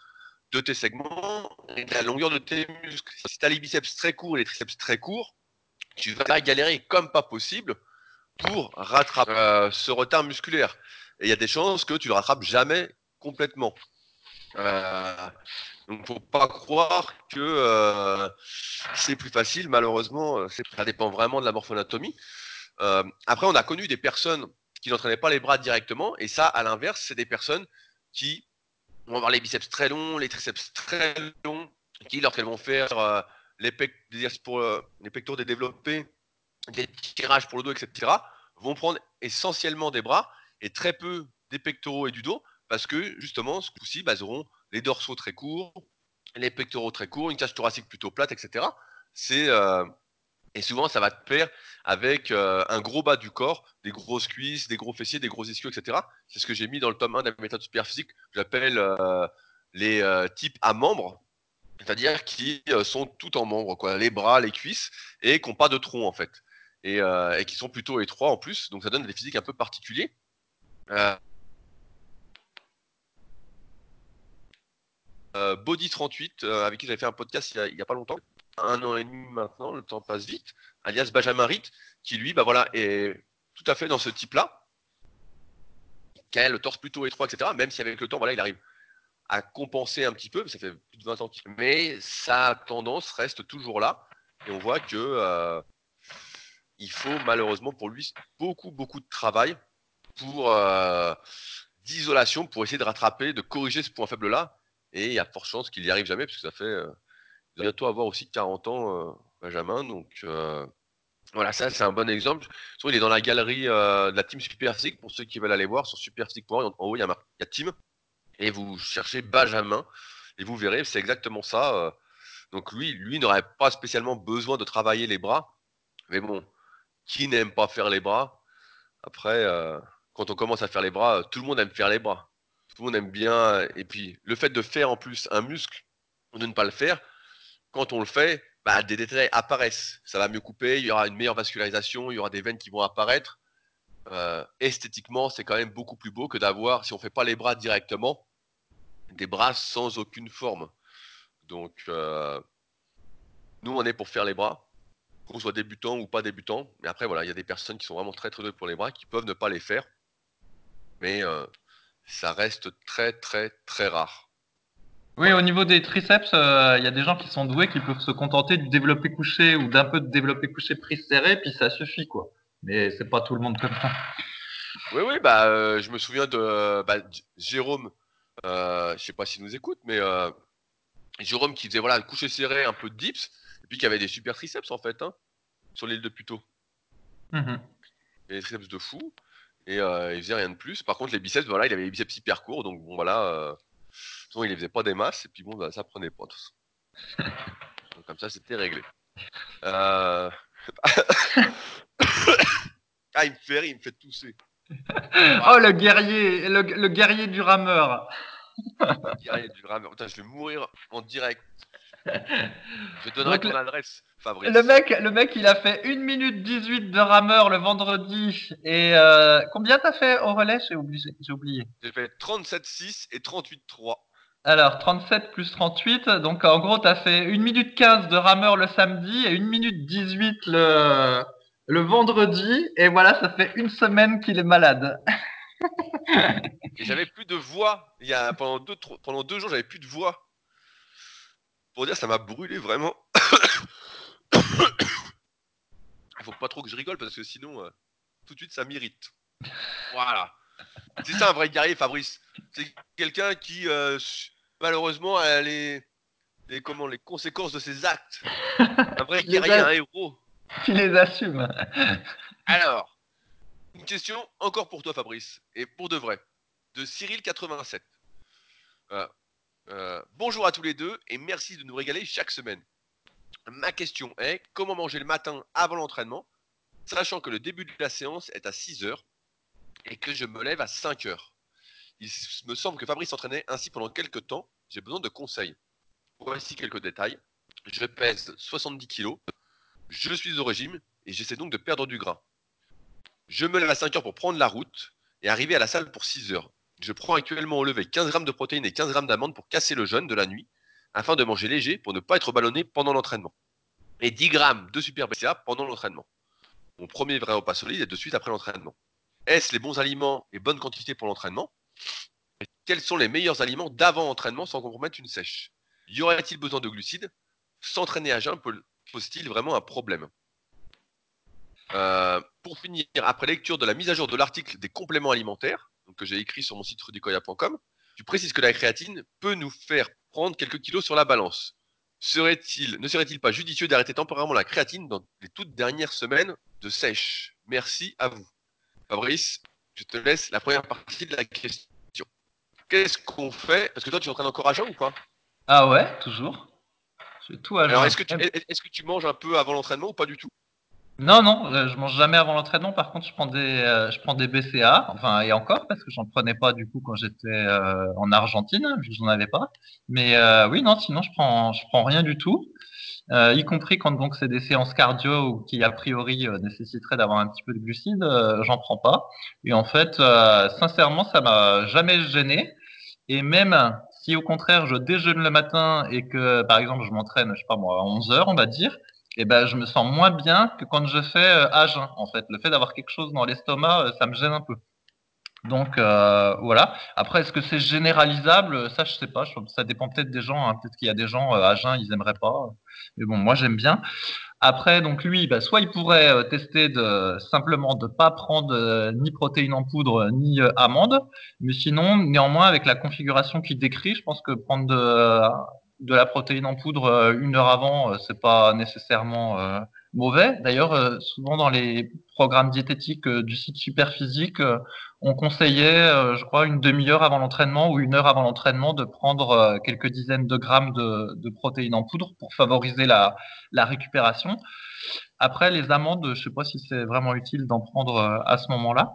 de tes segments et de la longueur de tes muscles. Si tu as les biceps très courts et les triceps très courts, tu vas galérer comme pas possible pour rattraper euh, ce retard musculaire. Et il y a des chances que tu le rattrapes jamais complètement. Euh, donc, faut pas croire que euh, c'est plus facile. Malheureusement, euh, ça dépend vraiment de la morphonatomie. après, on a connu des personnes qui n'entraînaient pas les bras directement, et ça, à l'inverse, c'est des personnes qui vont avoir les biceps très longs, les triceps très longs, qui lorsqu'elles vont faire les, pour, euh, pectoraux développés, des tirages pour le dos, etc., vont prendre essentiellement des bras et très peu des pectoraux et du dos, parce que justement, ce coup-ci, bah, ils auront les dorsaux très courts, les pectoraux très courts, une cage thoracique plutôt plate, etc. Euh, et souvent, ça va te pair avec euh, un gros bas du corps, des grosses cuisses, des gros fessiers, des gros ischios, etc. C'est ce que j'ai mis dans le tome 1 de la méthode super physique. J'appelle les types à membres c'est-à-dire qui euh, sont tout en membres, quoi, les bras, les cuisses, et qui n'ont pas de tronc en fait, et, euh, et, qui sont plutôt étroits en plus, donc ça donne des physiques un peu particuliers. Euh, Body 38, avec qui j'avais fait un podcast il n'y a, pas longtemps, un an et demi maintenant, le temps passe vite, alias Benjamin Ritt, qui lui, bah voilà, est tout à fait dans ce type-là, qui a le torse plutôt étroit, etc. Même si avec le temps, voilà, il arrive à compenser un petit peu, ça fait plus de 20 ans mais sa tendance reste toujours là. Et on voit que euh, il faut malheureusement pour lui beaucoup, beaucoup de travail pour euh, d'isolation pour essayer de rattraper, de corriger ce point faible-là. Et il y a fort chance qu'il n'y arrive jamais, parce que ça fait euh, bientôt avoir aussi 40 ans, Benjamin. Donc voilà, ça c'est un bon exemple. il est dans la galerie de la team Super pour ceux qui veulent aller voir sur superphysique.org. En haut, il y il y a Team et vous cherchez Benjamin et vous verrez, c'est exactement ça. Euh. Donc lui, lui n'aurait pas spécialement besoin de travailler les bras, mais bon, qui n'aime pas faire les bras? Après, euh, quand on commence à faire les bras, tout le monde aime faire les bras. Tout le monde aime bien. Et puis, le fait de faire en plus un muscle ou de ne pas le faire, quand on le fait, bah, des détails apparaissent. Ça va mieux couper, il y aura une meilleure vascularisation, il y aura des veines qui vont apparaître. Euh, esthétiquement, c'est quand même beaucoup plus beau que d'avoir, si on fait pas les bras directement, des bras sans aucune forme. Donc, euh, nous, on est pour faire les bras, qu'on soit débutant ou pas débutant. Mais après, voilà, il y a des personnes qui sont vraiment très très douées pour les bras, qui peuvent ne pas les faire. Mais euh, ça reste très très très rare. Oui, au niveau des triceps, il y a des gens qui sont doués qui peuvent se contenter du développé couché ou d'un peu de développé couché prise serré, puis ça suffit, quoi mais c'est pas tout le monde comme ça. Oui, oui, bah, euh, je me souviens de bah, Jérôme, euh, je sais pas s'il nous écoute, mais euh, Jérôme qui faisait voilà, coucher serré, un peu de dips, et puis qui avait des super triceps en fait, hein, sur l'île de Puto. Mm des triceps de fou, et il faisait rien de plus. Par contre, les biceps, voilà, il avait les biceps hyper courts, donc bon, voilà, il les faisait pas des masses, et puis bon, bah, ça prenait pas. donc, comme ça, c'était réglé. Euh... ah, il me fait rire, il me fait tousser. oh, le guerrier, le, guerrier du rameur. le guerrier du rameur. Putain, je vais mourir en direct. Je donnerai ton adresse, Fabrice. Le mec, le mec, il a fait 1 minute 18 de rameur le vendredi. Et euh, combien t'as fait au relais? J'ai oublié. J'ai oublié. Fait 37,6 et 38,3. Alors, 37 plus 38, donc en gros, tu as fait 1 minute 15 de rameur le samedi et 1 minute 18 le, le vendredi. Et voilà, ça fait une semaine qu'il est malade. et j'avais plus de voix. Il y a, pendant, deux, pendant deux jours, j'avais plus de voix. Pour dire, ça m'a brûlé vraiment. Il faut pas trop que je rigole parce que sinon, euh, tout de suite, ça m'irrite. Voilà. C'est ça un vrai guerrier, Fabrice. C'est quelqu'un qui, euh, malheureusement, a les, comment, les conséquences de ses actes. Un vrai guerrier, un héros. Qui les assume. Alors, une question encore pour toi, Fabrice, et pour de vrai, de Cyril87. Euh, euh, bonjour à tous les deux et merci de nous régaler chaque semaine. Ma question est comment manger le matin avant l'entraînement, sachant que le début de la séance est à 6 heures et que je me lève à 5 heures? Il me semble que Fabrice s'entraînait ainsi pendant quelques temps. J'ai besoin de conseils. Voici quelques détails. Je pèse 70 kg. Je suis au régime et j'essaie donc de perdre du gras. Je me lève à 5 heures pour prendre la route et arriver à la salle pour 6 heures. Je prends actuellement au lever 15 grammes de protéines et 15 grammes d'amandes pour casser le jeûne de la nuit afin de manger léger pour ne pas être ballonné pendant l'entraînement. Et 10 grammes de super BCA pendant l'entraînement. Mon premier vrai repas solide est de suite après l'entraînement. Est-ce les bons aliments et bonne quantité pour l'entraînement? Quels sont les meilleurs aliments d'avant entraînement sans compromettre une sèche? Y aurait-il besoin de glucides? S'entraîner à jeun pose-t-il vraiment un problème euh, Pour finir, après lecture de la mise à jour de l'article des compléments alimentaires, que j'ai écrit sur mon site rudicoya.com, tu précises que la créatine peut nous faire prendre quelques kilos sur la balance. Serait-il, ne serait-il pas judicieux d'arrêter temporairement la créatine dans les toutes dernières semaines de sèche? Merci à vous. Fabrice, je te laisse la première partie de la question. Qu'est-ce qu'on fait? Parce que toi, tu entraînes encore à jeun ou pas Ah ouais, toujours. Tout à Alors, est-ce que, tu, est-ce que tu manges un peu avant l'entraînement ou pas du tout? Non, non, euh, je mange jamais avant l'entraînement. Par contre, je prends des, euh, je prends des BCA, enfin et encore parce que j'en prenais pas du coup quand j'étais euh, en Argentine, vu que j'en avais pas. Mais euh, oui, non, sinon je prends, je prends rien du tout, y compris quand donc c'est des séances cardio ou qui a priori nécessiteraient d'avoir un petit peu de glucides, j'en prends pas. Et en fait, sincèrement, ça m'a jamais gêné. Et même si au contraire je déjeune le matin et que par exemple je m'entraîne, je sais pas moi, à 11 heures, on va dire, et ben je me sens moins bien que quand je fais euh, à jeun. En fait, le fait d'avoir quelque chose dans l'estomac, euh, ça me gêne un peu. Donc euh, voilà. Après, est-ce que c'est généralisable? Ça, je sais pas. Ça dépend peut-être des gens. Hein. Peut-être qu'il y a des gens euh, à jeun, ils aimeraient pas. Mais bon, moi j'aime bien. Après, donc lui, bah, soit il pourrait euh, tester de simplement de pas prendre euh, ni protéines en poudre ni amandes, mais sinon, néanmoins, avec la configuration qu'il décrit, je pense que prendre de, de la protéine en poudre une heure avant, c'est pas nécessairement mauvais. D'ailleurs, euh, souvent dans les programmes diététiques euh, du site Superphysique, euh, on conseillait, je crois, une demi-heure avant l'entraînement ou une heure avant l'entraînement de prendre quelques dizaines de grammes de, de protéines en poudre pour favoriser la, récupération. Après, les amandes, je sais pas si c'est vraiment utile d'en prendre à ce moment-là.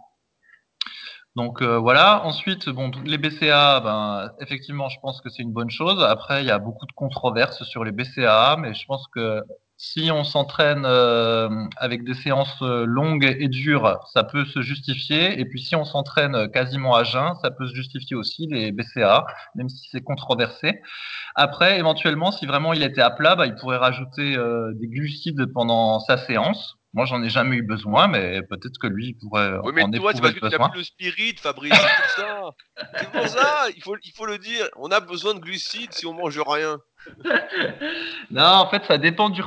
Donc voilà. Ensuite, bon, les BCA, ben, effectivement, je pense que c'est une bonne chose. Après, il y a beaucoup de controverses sur les BCA, mais je pense que si on s'entraîne euh, avec des séances euh, longues et dures, ça peut se justifier. Et puis si on s'entraîne quasiment à jeun, ça peut se justifier aussi les BCA, même si c'est controversé. Après, éventuellement, si vraiment il était à plat, bah, il pourrait rajouter euh, des glucides pendant sa séance. Moi, j'en ai jamais eu besoin, mais peut-être que lui, il pourrait Oui, mais en toi, c'est parce que tu n'as plus le spirit, Fabrice, c'est pour ça. C'est pour ça, il faut, il faut le dire. On a besoin de glucides si on mange rien. Non, en fait, ça dépend du,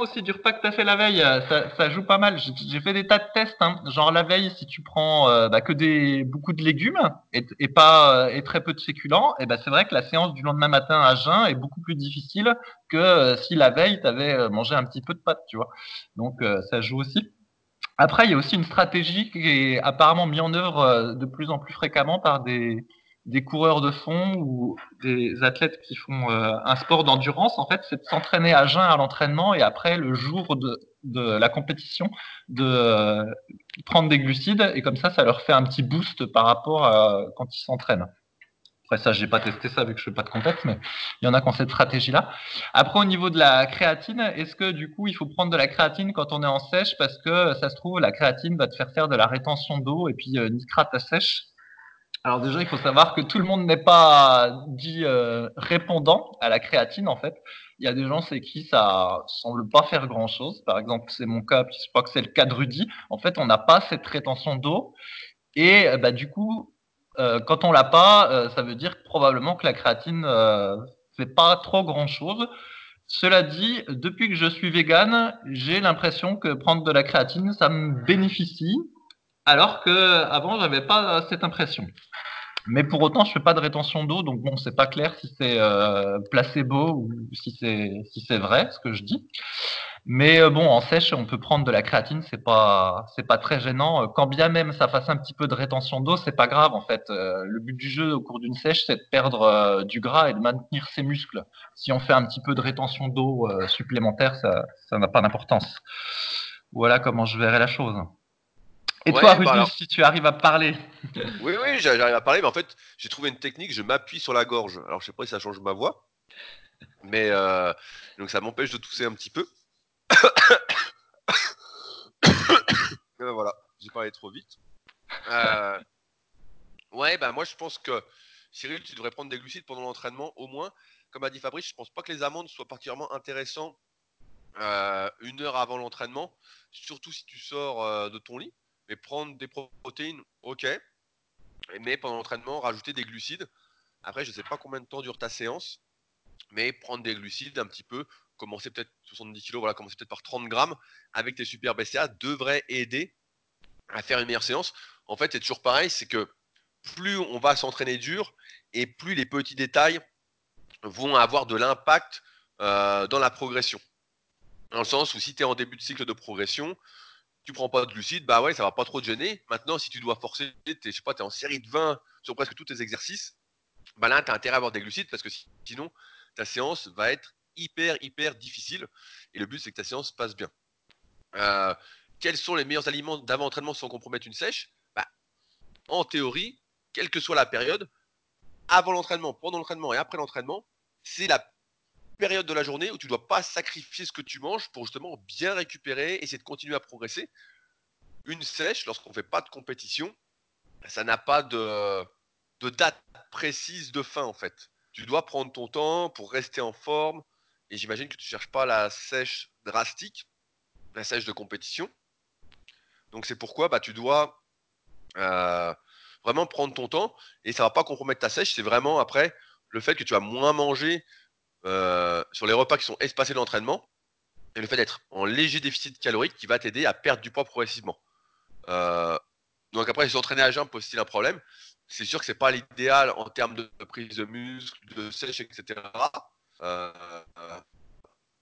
aussi du repas que tu as fait la veille. Euh, Ça, joue pas mal. J'ai fait des tas de tests. Hein. Genre la veille, si tu prends euh, bah, que des beaucoup de légumes et, pas euh, et très peu de féculents, et ben c'est vrai que la séance du lendemain matin à jeun est beaucoup plus difficile que si la veille tu avais mangé un petit peu de pâtes, tu vois. Donc ça joue aussi. Après, il y a aussi une stratégie qui est apparemment mise en œuvre de plus en plus fréquemment par des, des coureurs de fond ou des athlètes qui font euh, un sport d'endurance. En fait, c'est de s'entraîner à jeun à l'entraînement et après, le jour de, la compétition, de euh, prendre des glucides et comme ça, ça leur fait un petit boost par rapport à quand ils s'entraînent. Après ça, j'ai pas testé ça vu que je fais pas de compète, mais il y en a qui cette stratégie-là. Après, au niveau de la créatine, est-ce que du coup, il faut prendre de la créatine quand on est en sèche parce que ça se trouve, la créatine va te faire faire de la rétention d'eau et puis euh, nitrate à sèche? Alors déjà, il faut savoir que tout le monde n'est pas dit euh, répondant à la créatine en fait. Il y a des gens c'est qui ça semble pas faire grand chose. Par exemple, c'est mon cas, puis je crois que c'est le cas de Rudy. En fait, on n'a pas cette rétention d'eau et bah, du coup, euh, quand on l'a pas, euh, ça veut dire probablement que la créatine euh, fait pas trop grand chose. Cela dit, depuis que je suis vegan, j'ai l'impression que prendre de la créatine, ça me bénéficie, alors que avant, j'avais pas cette impression. Mais pour autant, je fais pas de rétention d'eau, donc bon, c'est pas clair si c'est euh, placebo ou si c'est si c'est vrai ce que je dis. Mais euh, bon, en sèche, on peut prendre de la créatine, c'est pas c'est pas très gênant. Euh, Quand bien même ça fasse un petit peu de rétention d'eau, c'est pas grave en fait. Euh, le but du jeu au cours d'une sèche, c'est de perdre euh, du gras et de maintenir ses muscles. Si on fait un petit peu de rétention d'eau euh, supplémentaire, ça ça n'a pas d'importance. Voilà comment je verrais la chose. Et toi, bah Rudy, alors, si tu arrives à parler oui, oui, j'a- j'arrive à parler, mais en fait, j'ai trouvé une technique, je m'appuie sur la gorge. Alors, je sais pas si ça change ma voix, mais euh, donc ça m'empêche de tousser un petit peu. Et ben voilà, j'ai parlé trop vite. Euh, ouais, bah moi, je pense que Cyril, tu devrais prendre des glucides pendant l'entraînement, au moins. Comme a dit Fabrice, je pense pas que les amandes soient particulièrement intéressants euh, une heure avant l'entraînement, surtout si tu sors de ton lit. Mais prendre des protéines, ok. Mais pendant l'entraînement, rajouter des glucides. Après, je sais pas combien de temps dure ta séance, mais prendre des glucides un petit peu, commencer peut-être 70 kg, voilà, commencer peut-être par 30 grammes avec tes super BCA devrait aider à faire une meilleure séance. En fait, c'est toujours pareil, c'est que plus on va s'entraîner dur et plus les petits détails vont avoir de l'impact euh, dans la progression. Dans le sens où si tu es en début de cycle de progression, tu prends pas de glucides, bah ouais, ça va pas trop te gêner. Maintenant, si tu dois forcer, t'es, je sais pas, tu es en série de 20 sur presque tous tes exercices, bah là, tu as intérêt à avoir des glucides parce que sinon, ta séance va être hyper, hyper difficile. Et le but, c'est que ta séance passe bien. Euh, quels sont les meilleurs aliments d'avant-entraînement sans compromettre une sèche? Bah, En théorie, quelle que soit la période, avant l'entraînement, pendant l'entraînement et après l'entraînement, c'est la période de la journée où tu ne dois pas sacrifier ce que tu manges pour justement bien récupérer, et essayer de continuer à progresser. Une sèche, lorsqu'on ne fait pas de compétition, ça n'a pas de, date précise de fin en fait. Tu dois prendre ton temps pour rester en forme, et j'imagine que tu ne cherches pas la sèche drastique, la sèche de compétition. Donc c'est pourquoi bah, tu dois euh, vraiment prendre ton temps et ça va pas compromettre ta sèche. C'est vraiment après le fait que tu vas moins manger euh, sur les repas qui sont espacés de l'entraînement et le fait d'être en léger déficit calorique qui va t'aider à perdre du poids progressivement. Euh, donc après, s'entraîner à jeun pose-t-il un problème C'est sûr que c'est pas l'idéal en termes de prise de muscle, de sèche, etc. Euh,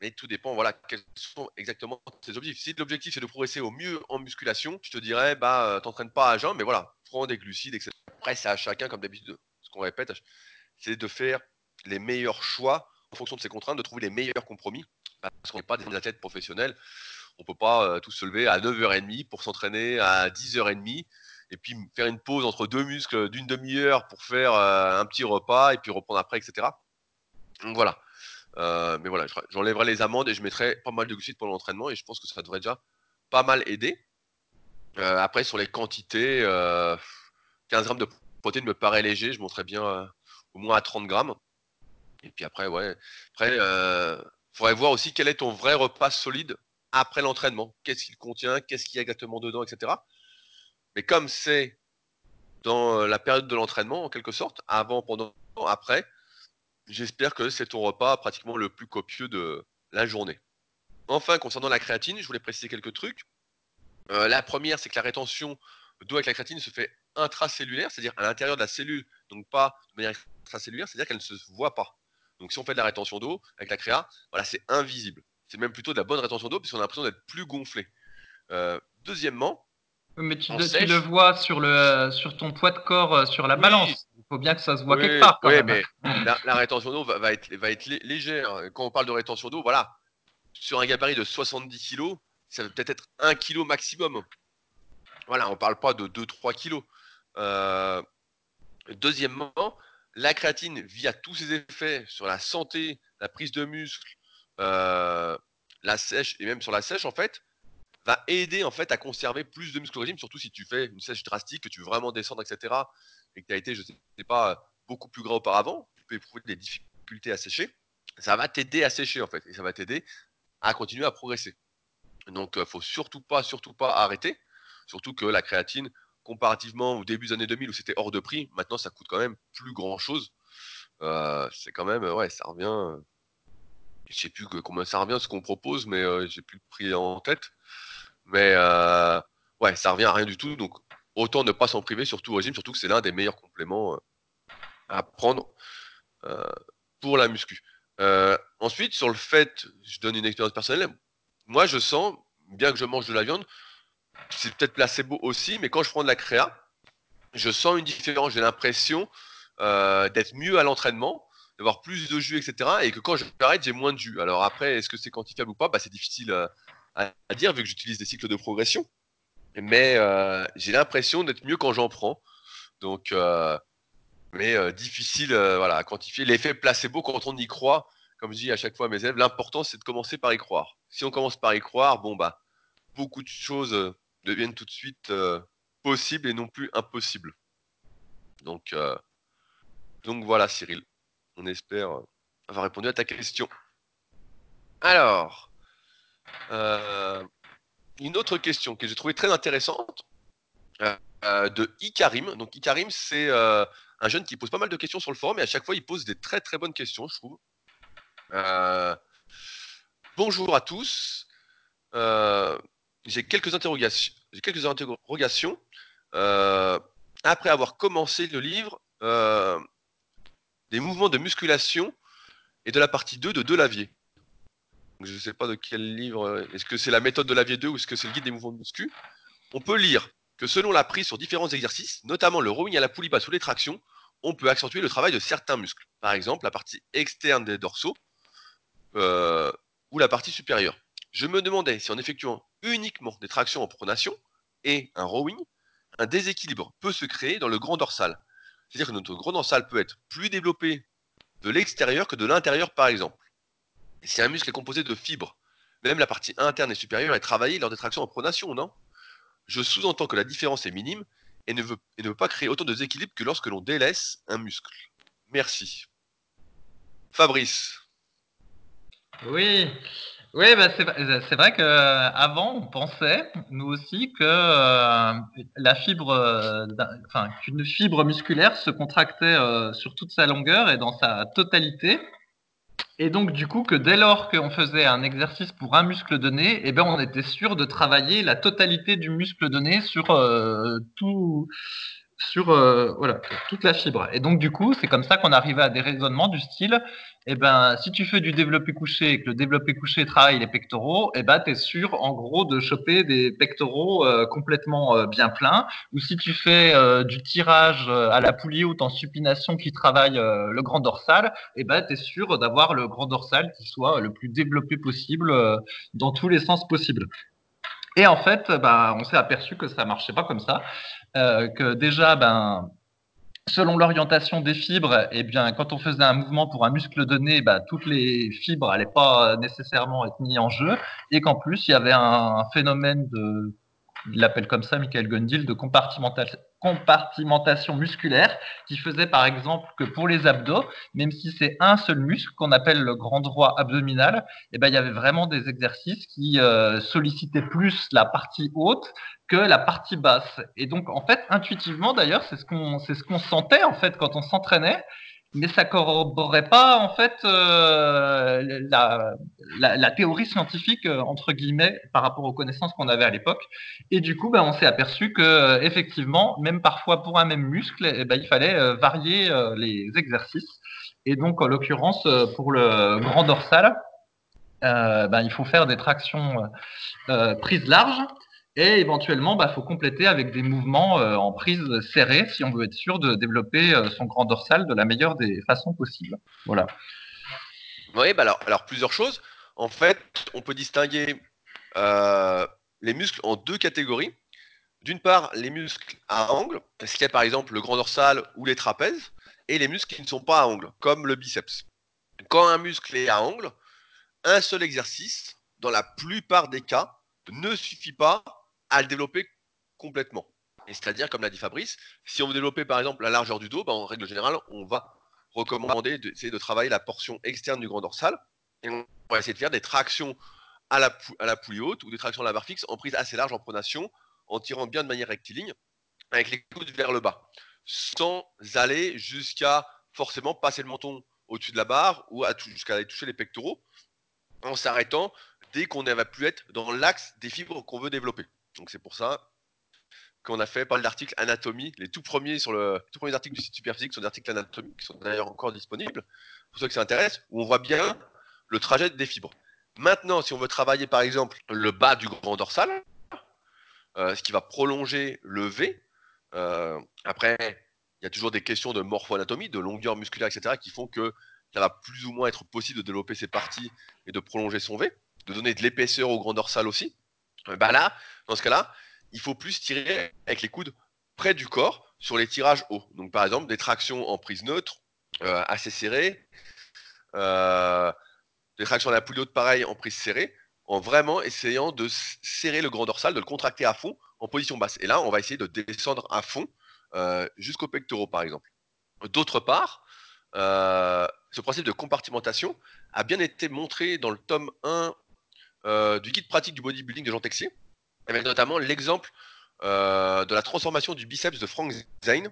mais tout dépend, voilà, quels sont exactement tes objectifs. Si l'objectif c'est de progresser au mieux en musculation, je te dirais, bah, t'entraînes pas à jeun, mais voilà, prends des glucides, etc. Après, c'est à chacun, comme d'habitude, ce qu'on répète, c'est de faire les meilleurs choix en fonction de ses contraintes, de trouver les meilleurs compromis. Parce qu'on n'est pas des athlètes professionnels. On peut pas euh, tous se lever à 9h30 pour s'entraîner à 10h30 et puis faire une pause entre deux muscles d'une demi-heure pour faire euh, un petit repas et puis reprendre après, etc. Donc voilà. Euh, mais voilà, j'enlèverai les amendes et je mettrai pas mal de glucides pour l'entraînement et je pense que ça devrait déjà pas mal aider. Après, sur les quantités, 15 euh, grammes de protéines me paraît léger. Je monterais bien au moins à 30 grammes. Et puis après, ouais. Après, faudrait voir aussi quel est ton vrai repas solide après l'entraînement. Qu'est-ce qu'il contient, qu'est-ce qu'il y a exactement dedans, etc. Mais comme c'est dans la période de l'entraînement, en quelque sorte, avant, pendant, après, J'espère que c'est ton repas pratiquement le plus copieux de la journée. Enfin, concernant la créatine, je voulais préciser quelques trucs. Euh, la première, c'est que la rétention d'eau avec la créatine se fait intracellulaire, c'est-à-dire à, l'intérieur de la cellule, donc pas de manière extracellulaire, c'est-à-dire qu'elle ne se voit pas. Donc si on fait de la rétention d'eau avec la créa, voilà, c'est invisible. C'est même plutôt de la bonne rétention d'eau puisqu'on a l'impression d'être plus gonflé. Euh, deuxièmement, mais tu, le, vois sur, le, sur ton poids de corps, euh, sur la balance faut bien que ça se voit quelque part. Quand même. mais la, rétention d'eau va, être, va être légère. Quand on parle de rétention d'eau, voilà, sur un gabarit de 70 kg, ça va peut-être être 1 kg maximum. Voilà, on ne parle pas de 2-3 kg. Euh, deuxièmement, la créatine, via tous ses effets sur la santé, la prise de muscle, euh, la sèche et même sur la sèche, en fait, va aider en fait à conserver plus de muscle au régime, surtout si tu fais une sèche drastique, que tu veux vraiment descendre, etc et que tu as été, je ne sais pas, beaucoup plus gras auparavant, tu peux éprouver des difficultés à sécher, ça va t'aider à sécher en fait, et ça va t'aider à continuer à progresser. Donc, il euh, faut surtout pas, surtout pas arrêter, surtout que la créatine, comparativement au début des années 2000 où c'était hors de prix, maintenant ça coûte quand même plus grand chose. Euh, c'est quand même, ouais, ça revient. Euh, je sais plus combien ça revient ce qu'on propose, mais j'ai plus le prix en tête. Mais ouais, ça revient à rien du tout. Donc autant ne pas s'en priver, surtout au régime, surtout que c'est l'un des meilleurs compléments euh, à prendre euh, pour la muscu. Euh, ensuite, sur le fait, je donne une expérience personnelle, moi je sens, bien que je mange de la viande, c'est peut-être placebo aussi, mais quand je prends de la créa, je sens une différence, j'ai l'impression d'être mieux à l'entraînement, d'avoir plus de jus, etc. Et que quand je m'arrête, j'ai moins de jus. Alors après, est-ce que c'est quantifiable ou pas? Bah, C'est difficile à, dire vu que j'utilise des cycles de progression mais euh, j'ai l'impression d'être mieux quand j'en prends. Donc, euh, mais euh, difficile voilà, à quantifier. L'effet placebo, quand on y croit, comme je dis à chaque fois à mes élèves, l'important c'est de commencer par y croire. Si on commence par y croire, bon bah, beaucoup de choses deviennent tout de suite possibles et non plus impossibles. Donc, donc voilà, Cyril. On espère avoir répondu à ta question. Alors, une autre question que j'ai trouvée très intéressante euh, euh, de Ikarim. Donc Ikarim, c'est euh, un jeune qui pose pas mal de questions sur le forum et à chaque fois il pose des très très bonnes questions, je trouve. bonjour à tous. J'ai quelques interrogations. Quelques interrogations. après avoir commencé le livre des mouvements de musculation et de la partie 2 de Delavier je ne sais pas de quel livre, euh, est-ce que c'est la méthode de Lavier 2 ou est-ce que c'est le guide des mouvements de muscu, on peut lire que selon la prise sur différents exercices, notamment le rowing à la poulie basse ou les tractions, on peut accentuer le travail de certains muscles. Par exemple, la partie externe des dorsaux euh, ou la partie supérieure. Je me demandais si en effectuant uniquement des tractions en pronation et un rowing, un déséquilibre peut se créer dans le grand dorsal. C'est-à-dire que notre grand dorsal peut être plus développé de l'extérieur que de l'intérieur, par exemple. Si un muscle est composé de fibres, même la partie interne et supérieure est travaillée lors des tractions en pronation, non? Je sous-entends que la différence est minime et ne, veut, et ne veut pas créer autant de déséquilibre que lorsque l'on délaisse un muscle. Merci. Fabrice. Oui, oui, bah c'est vrai qu'avant, on pensait, nous aussi, que euh, la fibre, euh, qu'une fibre musculaire se contractait euh, sur toute sa longueur et dans sa totalité. Et donc, du coup, que dès lors qu'on faisait un exercice pour un muscle donné, eh ben, on était sûr de travailler la totalité du muscle donné sur tout, sur euh, voilà toute la fibre. Et donc du coup, c'est comme ça qu'on arrivait à des raisonnements du style eh ben si tu fais du développé couché et que le développé couché travaille les pectoraux, eh ben tu es sûr en gros de choper des pectoraux euh, complètement euh, bien pleins ou si tu fais du tirage à la poulie ou en supination qui travaille le grand dorsal, eh ben tu es sûr d'avoir le grand dorsal qui soit le plus développé possible dans tous les sens possibles. Et en fait, bah, on s'est aperçu que ça marchait pas comme ça, euh, que déjà, ben, selon l'orientation des fibres, eh bien, quand on faisait un mouvement pour un muscle donné, bah, toutes les fibres n'allaient pas nécessairement être mises en jeu, et qu'en plus, il y avait un, phénomène de, il l'appelle comme ça, Michael Gundil, de compartimentation, musculaire qui faisait par exemple que pour les abdos, même si c'est un seul muscle qu'on appelle le grand droit abdominal, eh ben, il y avait vraiment des exercices qui euh, sollicitaient plus la partie haute que la partie basse. Et donc en fait, intuitivement d'ailleurs, c'est ce qu'on ce qu'on sentait en fait quand on s'entraînait mais ça corroborait pas en fait euh, la, la, théorie scientifique euh, entre guillemets par rapport aux connaissances qu'on avait à l'époque. Et du coup, ben, on s'est aperçu que euh, effectivement, même parfois pour un même muscle, eh ben, il fallait varier les exercices. Et donc, en l'occurrence, pour le grand dorsal, ben, il faut faire des tractions prises larges et éventuellement, il bah, faut compléter avec des mouvements euh, en prise serrée si on veut être sûr de développer euh, son grand dorsal de la meilleure des façons possibles. Voilà. Oui, bah alors, plusieurs choses. En fait, on peut distinguer euh, les muscles en deux catégories. D'une part, les muscles à angle, ce qui est par exemple le grand dorsal ou les trapèzes, et les muscles qui ne sont pas à angle, comme le biceps. Quand un muscle est à angle, un seul exercice, dans la plupart des cas, ne suffit pas à le développer complètement. C'est-à-dire, comme l'a dit Fabrice, si on veut développer par exemple la largeur du dos, ben, en règle générale, on va recommander d'essayer de travailler la portion externe du grand dorsal. Et on va essayer de faire des tractions à la, à la poulie haute ou des tractions à la barre fixe en prise assez large en pronation, en tirant bien de manière rectiligne, avec les coudes vers le bas, sans aller jusqu'à forcément passer le menton au-dessus de la barre ou jusqu'à aller toucher les pectoraux, en s'arrêtant dès qu'on ne va plus être dans l'axe des fibres qu'on veut développer. Donc c'est pour ça qu'on a fait pas l'article anatomie. Les tout premiers sur le tout premiers articles du site Superphysique sont des articles anatomie qui sont d'ailleurs encore disponibles pour ceux qui s'intéressent, où on voit bien le trajet des fibres. Maintenant, si on veut travailler par exemple le bas du grand dorsal, euh, ce qui va prolonger le V, euh, après, il y a toujours des questions de morpho-anatomie, de longueur musculaire, etc., qui font que ça va plus ou moins être possible de développer ces parties et de prolonger son V, de donner de l'épaisseur au grand dorsal aussi. Euh, bah là, dans ce cas-là, il faut plus tirer avec les coudes près du corps sur les tirages hauts. Donc par exemple des tractions en prise neutre, euh, assez serrées, euh, des tractions à la poulie haute pareil en prise serrée, en vraiment essayant de serrer le grand dorsal, de le contracter à fond en position basse. Et là, on va essayer de descendre à fond jusqu'au pectoraux par exemple. D'autre part, ce principe de compartimentation a bien été montré dans le tome 1 euh, du guide pratique du bodybuilding de Jean Texier, avec notamment l'exemple euh, de la transformation du biceps de Frank Zane,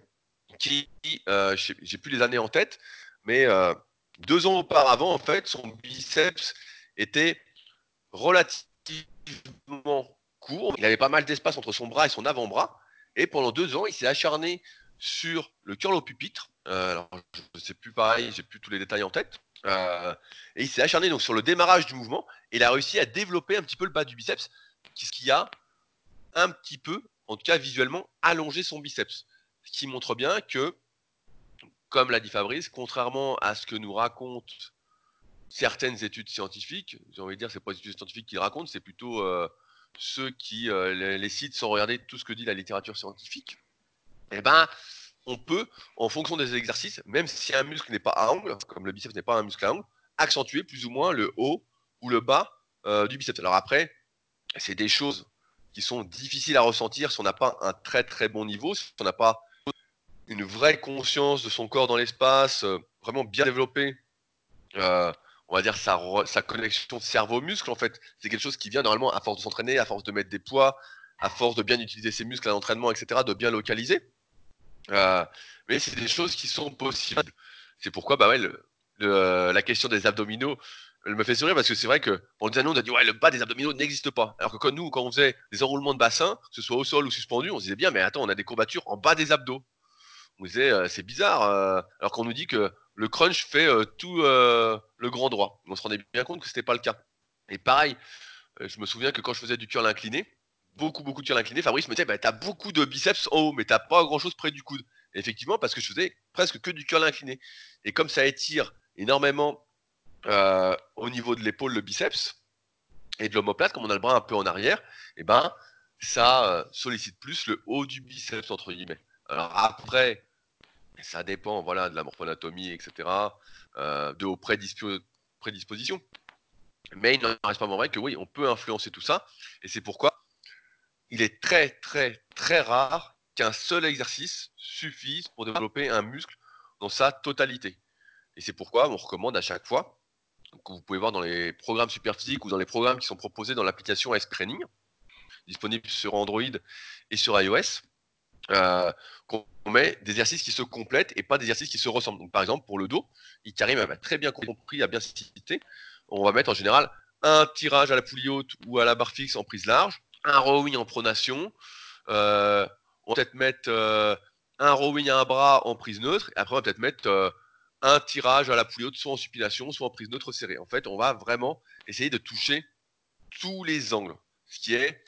qui, euh, j'ai plus les années en tête, mais deux ans auparavant, en fait, son biceps était relativement court. Il avait pas mal d'espace entre son bras et son avant-bras. Et pendant deux ans, il s'est acharné sur le curl au pupitre. je ne sais plus pareil, j'ai plus tous les détails en tête. Euh, et il s'est acharné donc sur le démarrage du mouvement et il a réussi à développer un petit peu le bas du biceps, ce qui a un petit peu, en tout cas visuellement, allongé son biceps. Ce qui montre bien que, comme l'a dit Fabrice, contrairement à ce que nous racontent certaines études scientifiques. J'ai envie de dire, c'est pas les études scientifiques qui le racontent, c'est plutôt euh, ceux qui euh, les, citent sans regarder tout ce que dit la littérature scientifique. Eh ben, on peut, en fonction des exercices, même si un muscle n'est pas à angle, comme le biceps n'est pas un muscle à angle, accentuer plus ou moins le haut ou le bas euh, du biceps. Alors après, c'est des choses qui sont difficiles à ressentir si on n'a pas un très très bon niveau, si on n'a pas une vraie conscience de son corps dans l'espace, euh, vraiment bien développé, euh, on va dire sa, sa connexion cerveau-muscle en fait. C'est quelque chose qui vient normalement à force de s'entraîner, à force de mettre des poids, à force de bien utiliser ses muscles à l'entraînement, etc., de bien localiser. Euh, mais c'est des choses qui sont possibles. C'est pourquoi bah ouais, le, la question des abdominaux, me fait sourire parce que c'est vrai que on a dit ouais le bas des abdominaux n'existe pas. Alors que quand nous quand on faisait des enroulements de bassin, que ce soit au sol ou suspendu, on se disait bien mais attends on a des courbatures en bas des abdos. On disait euh, c'est bizarre euh, alors qu'on nous dit que le crunch fait euh, tout euh, le grand droit. On se rendait bien compte que c'était pas le cas. Et pareil, euh, je me souviens que quand je faisais du curl incliné, beaucoup beaucoup de curl incliné, Fabrice me disait bah t'as beaucoup de biceps en haut mais t'as pas grand chose près du coude. Effectivement parce que je faisais presque que du curl incliné. Et comme ça étire énormément euh, au niveau de l'épaule, le biceps, et de l'omoplate, comme on a le bras un peu en arrière, et eh ben ça euh, sollicite plus le haut du biceps entre guillemets. Alors après, ça dépend, voilà, de la morphoanatomie, etc., euh, de vos prédispo prédispositions. Mais il n'en reste pas moins vrai que oui, on peut influencer tout ça, et c'est pourquoi il est très très très rare qu'un seul exercice suffise pour développer un muscle dans sa totalité. Et c'est pourquoi on recommande à chaque fois que vous pouvez voir dans les programmes Superphysique ou dans les programmes qui sont proposés dans l'application S-Training, disponible sur Android et sur iOS, euh, qu'on met des exercices qui se complètent et pas des exercices qui se ressemblent. Donc, par exemple, pour le dos, Karim a très bien compris, a bien cité, on va mettre en général un tirage à la poulie haute ou à la barre fixe en prise large, un rowing en pronation, euh, on va peut-être mettre euh, un rowing à un bras en prise neutre, et après on va peut-être mettre euh, un tirage à la poulie haute, soit en supination, soit en prise neutre serrée. En fait, on va vraiment essayer de toucher tous les angles, ce qui est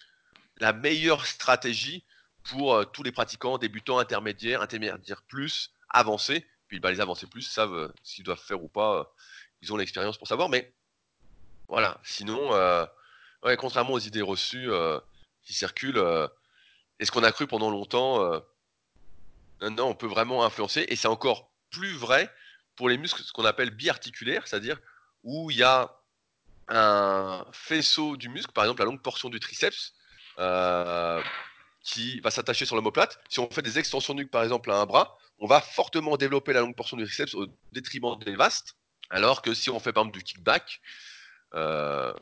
la meilleure stratégie pour tous les pratiquants, débutants, intermédiaires, intermédiaires plus, avancés. Puis bah, les avancés plus savent s'ils doivent faire ou pas. Ils ont l'expérience pour savoir. Mais voilà, sinon, ouais, contrairement aux idées reçues euh, qui circulent, euh, et ce qu'on a cru pendant longtemps, non, on peut vraiment influencer. Et c'est encore plus vrai pour les muscles, ce qu'on appelle biarticulaires, c'est-à-dire où il y a un faisceau du muscle, par exemple la longue portion du triceps, euh, qui va s'attacher sur l'omoplate. Si on fait des extensions nuques, par exemple, à un bras, on va fortement développer la longue portion du triceps au détriment des vastes, alors que si on fait par exemple du kickback, euh,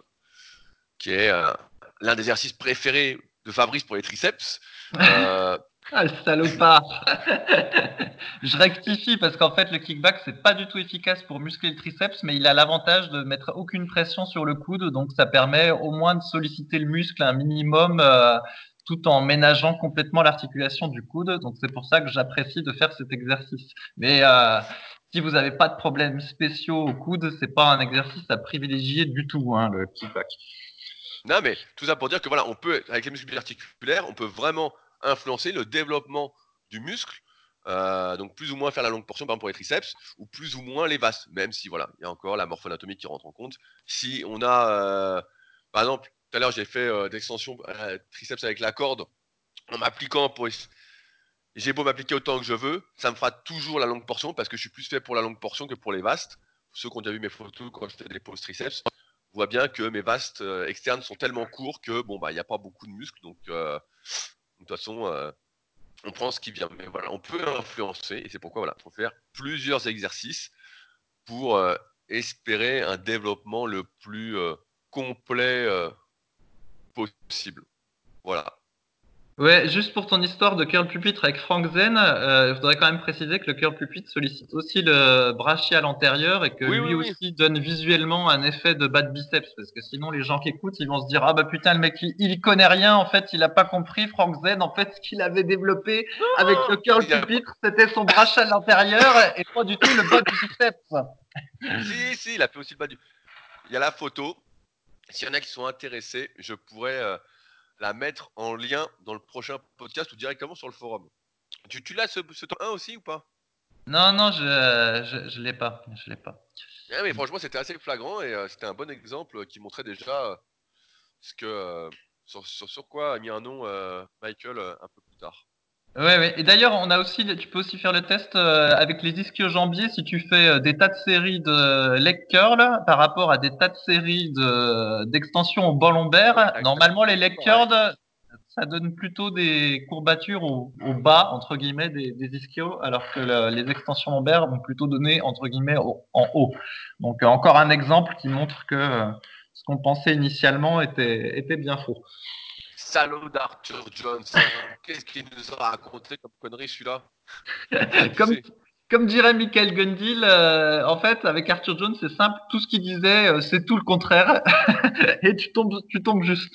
qui est euh, l'un des exercices préférés de Fabrice pour les triceps, euh, ah, le salopard Je rectifie parce qu'en fait, le kickback, c'est pas du tout efficace pour muscler le triceps, mais il a l'avantage de mettre aucune pression sur le coude, donc ça permet au moins de solliciter le muscle un minimum euh, tout en ménageant complètement l'articulation du coude. Donc c'est pour ça que j'apprécie de faire cet exercice. Mais euh, si vous n'avez pas de problèmes spéciaux au coude, c'est pas un exercice à privilégier du tout, hein, le kickback. Non, mais tout ça pour dire que voilà, on peut, avec les muscles articulaires, on peut vraiment influencer le développement du muscle. Euh, donc plus ou moins faire la longue portion, par exemple pour les triceps, ou plus ou moins les vastes, même si voilà, il y a encore la morphoanatomie qui rentre en compte. Si on a, euh, par exemple, tout à l'heure j'ai fait euh, d'extension euh, triceps avec la corde, en m'appliquant pour j'ai beau m'appliquer autant que je veux, ça me fera toujours la longue portion parce que je suis plus fait pour la longue portion que pour les vastes. Ceux qui ont déjà vu mes photos quand je fais des poses triceps voient bien que mes vastes euh, externes sont tellement courts que bon bah il n'y a pas beaucoup de muscles donc euh, de toute façon euh, on prend ce qui vient. Mais voilà, on peut influencer et c'est pourquoi voilà, faut faire plusieurs exercices pour espérer un développement le plus complet possible. Voilà. Ouais, juste pour ton histoire de curl pupitre avec Frank Zen, euh, il faudrait quand même préciser que le curl pupitre sollicite aussi le brachial antérieur et que Oui, lui oui, oui. aussi donne visuellement un effet de bas de biceps parce que sinon les gens qui écoutent ils vont se dire ah bah putain le mec il, il connaît rien en fait il a pas compris Frank Zen en fait ce qu'il avait développé avec le curl pupitre c'était son brachial antérieur et pas du tout le bas du biceps. Si, si, il a fait aussi le bas du. Il y a la photo. S'il y en a qui sont intéressés, je pourrais euh, la mettre en lien dans le prochain podcast ou directement sur le forum. Tu, tu l'as ce, ce temps 1 aussi ou pas? Non non je je, je l'ai pas je l'ai pas. Ah, mais franchement, c'était assez flagrant et euh, c'était un bon exemple qui montrait déjà euh, ce que euh, sur, sur, sur quoi a mis un nom Michael un peu plus tard. Ouais, ouais. Et d'ailleurs, on a aussi, tu peux aussi faire le test euh, avec les ischio-jambiers si tu fais euh, des tas de séries de leg curl par rapport à des tas de séries de d'extensions au bas lombaire. Normalement, les leg curls, ça donne plutôt des courbatures au, au bas entre guillemets des, des ischios, alors que le- les extensions lombaires vont plutôt donner entre guillemets au- en haut. Donc euh, encore un exemple qui montre que euh, ce qu'on pensait initialement était était bien faux. Salaud d'Arthur Jones. hein. Qu'est-ce qu'il nous a raconté comme connerie celui-là? Comme. Comme dirait Michael Gundil, euh, en fait, avec Arthur Jones, c'est simple, tout ce qu'il disait, euh, c'est tout le contraire, et tu tombes, tu tombes juste.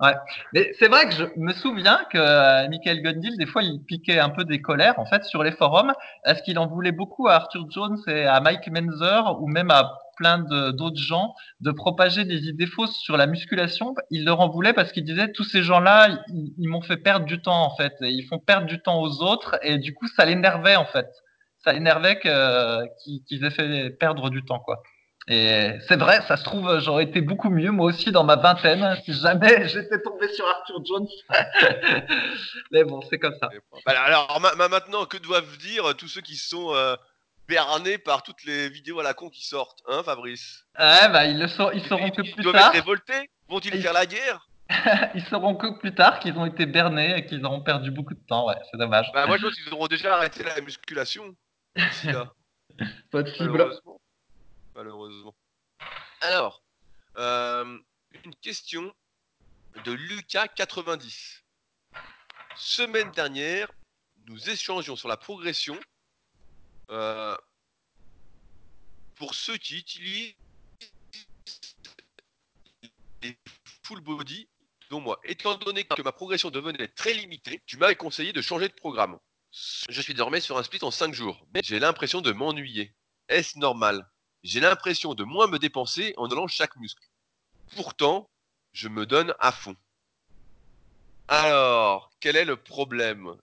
Ouais. Mais c'est vrai que je me souviens que euh, Michael Gundil, des fois, il piquait un peu des colères, en fait, sur les forums, parce qu'il en voulait beaucoup à Arthur Jones et à Mike Menzer, ou même à plein d'autres gens, de propager des idées fausses sur la musculation. Il leur en voulait parce qu'il disait, tous ces gens-là, ils, m'ont fait perdre du temps, en fait. Et ils font perdre du temps aux autres, et du coup, ça l'énervait, en fait ça énervait que- qu'ils qu'ils aient fait perdre du temps, quoi. Et c'est vrai, ça se trouve, j'aurais été beaucoup mieux, moi aussi, dans ma vingtaine, si jamais j'étais tombé sur Arthur Jones. Mais bon, c'est comme ça. Alors ma- ma- maintenant, que doivent dire tous ceux qui sont euh, bernés par toutes les vidéos à la con qui sortent, hein, Fabrice? Ouais, bah, ils le sauront, ils sauront que Ils plus doivent tard. être révoltés? Vont-ils Ils- faire la guerre? Ils sauront que plus tard qu'ils ont été bernés et qu'ils auront perdu beaucoup de temps. Ouais, c'est dommage. Bah moi je pense qu'ils auront déjà arrêté la musculation là. Possible. Malheureusement. Malheureusement. Alors, euh, une question de Lucas 90. Semaine dernière, nous échangions sur la progression euh, pour ceux qui utilisent les full body, dont moi. Étant donné que ma progression devenait très limitée, tu m'avais conseillé de changer de programme. Je suis désormais sur un split en 5 jours, mais j'ai l'impression de m'ennuyer. Est-ce normal? J'ai l'impression de moins me dépenser en allant chaque muscle. Pourtant, je me donne à fond. Alors, quel est le problème?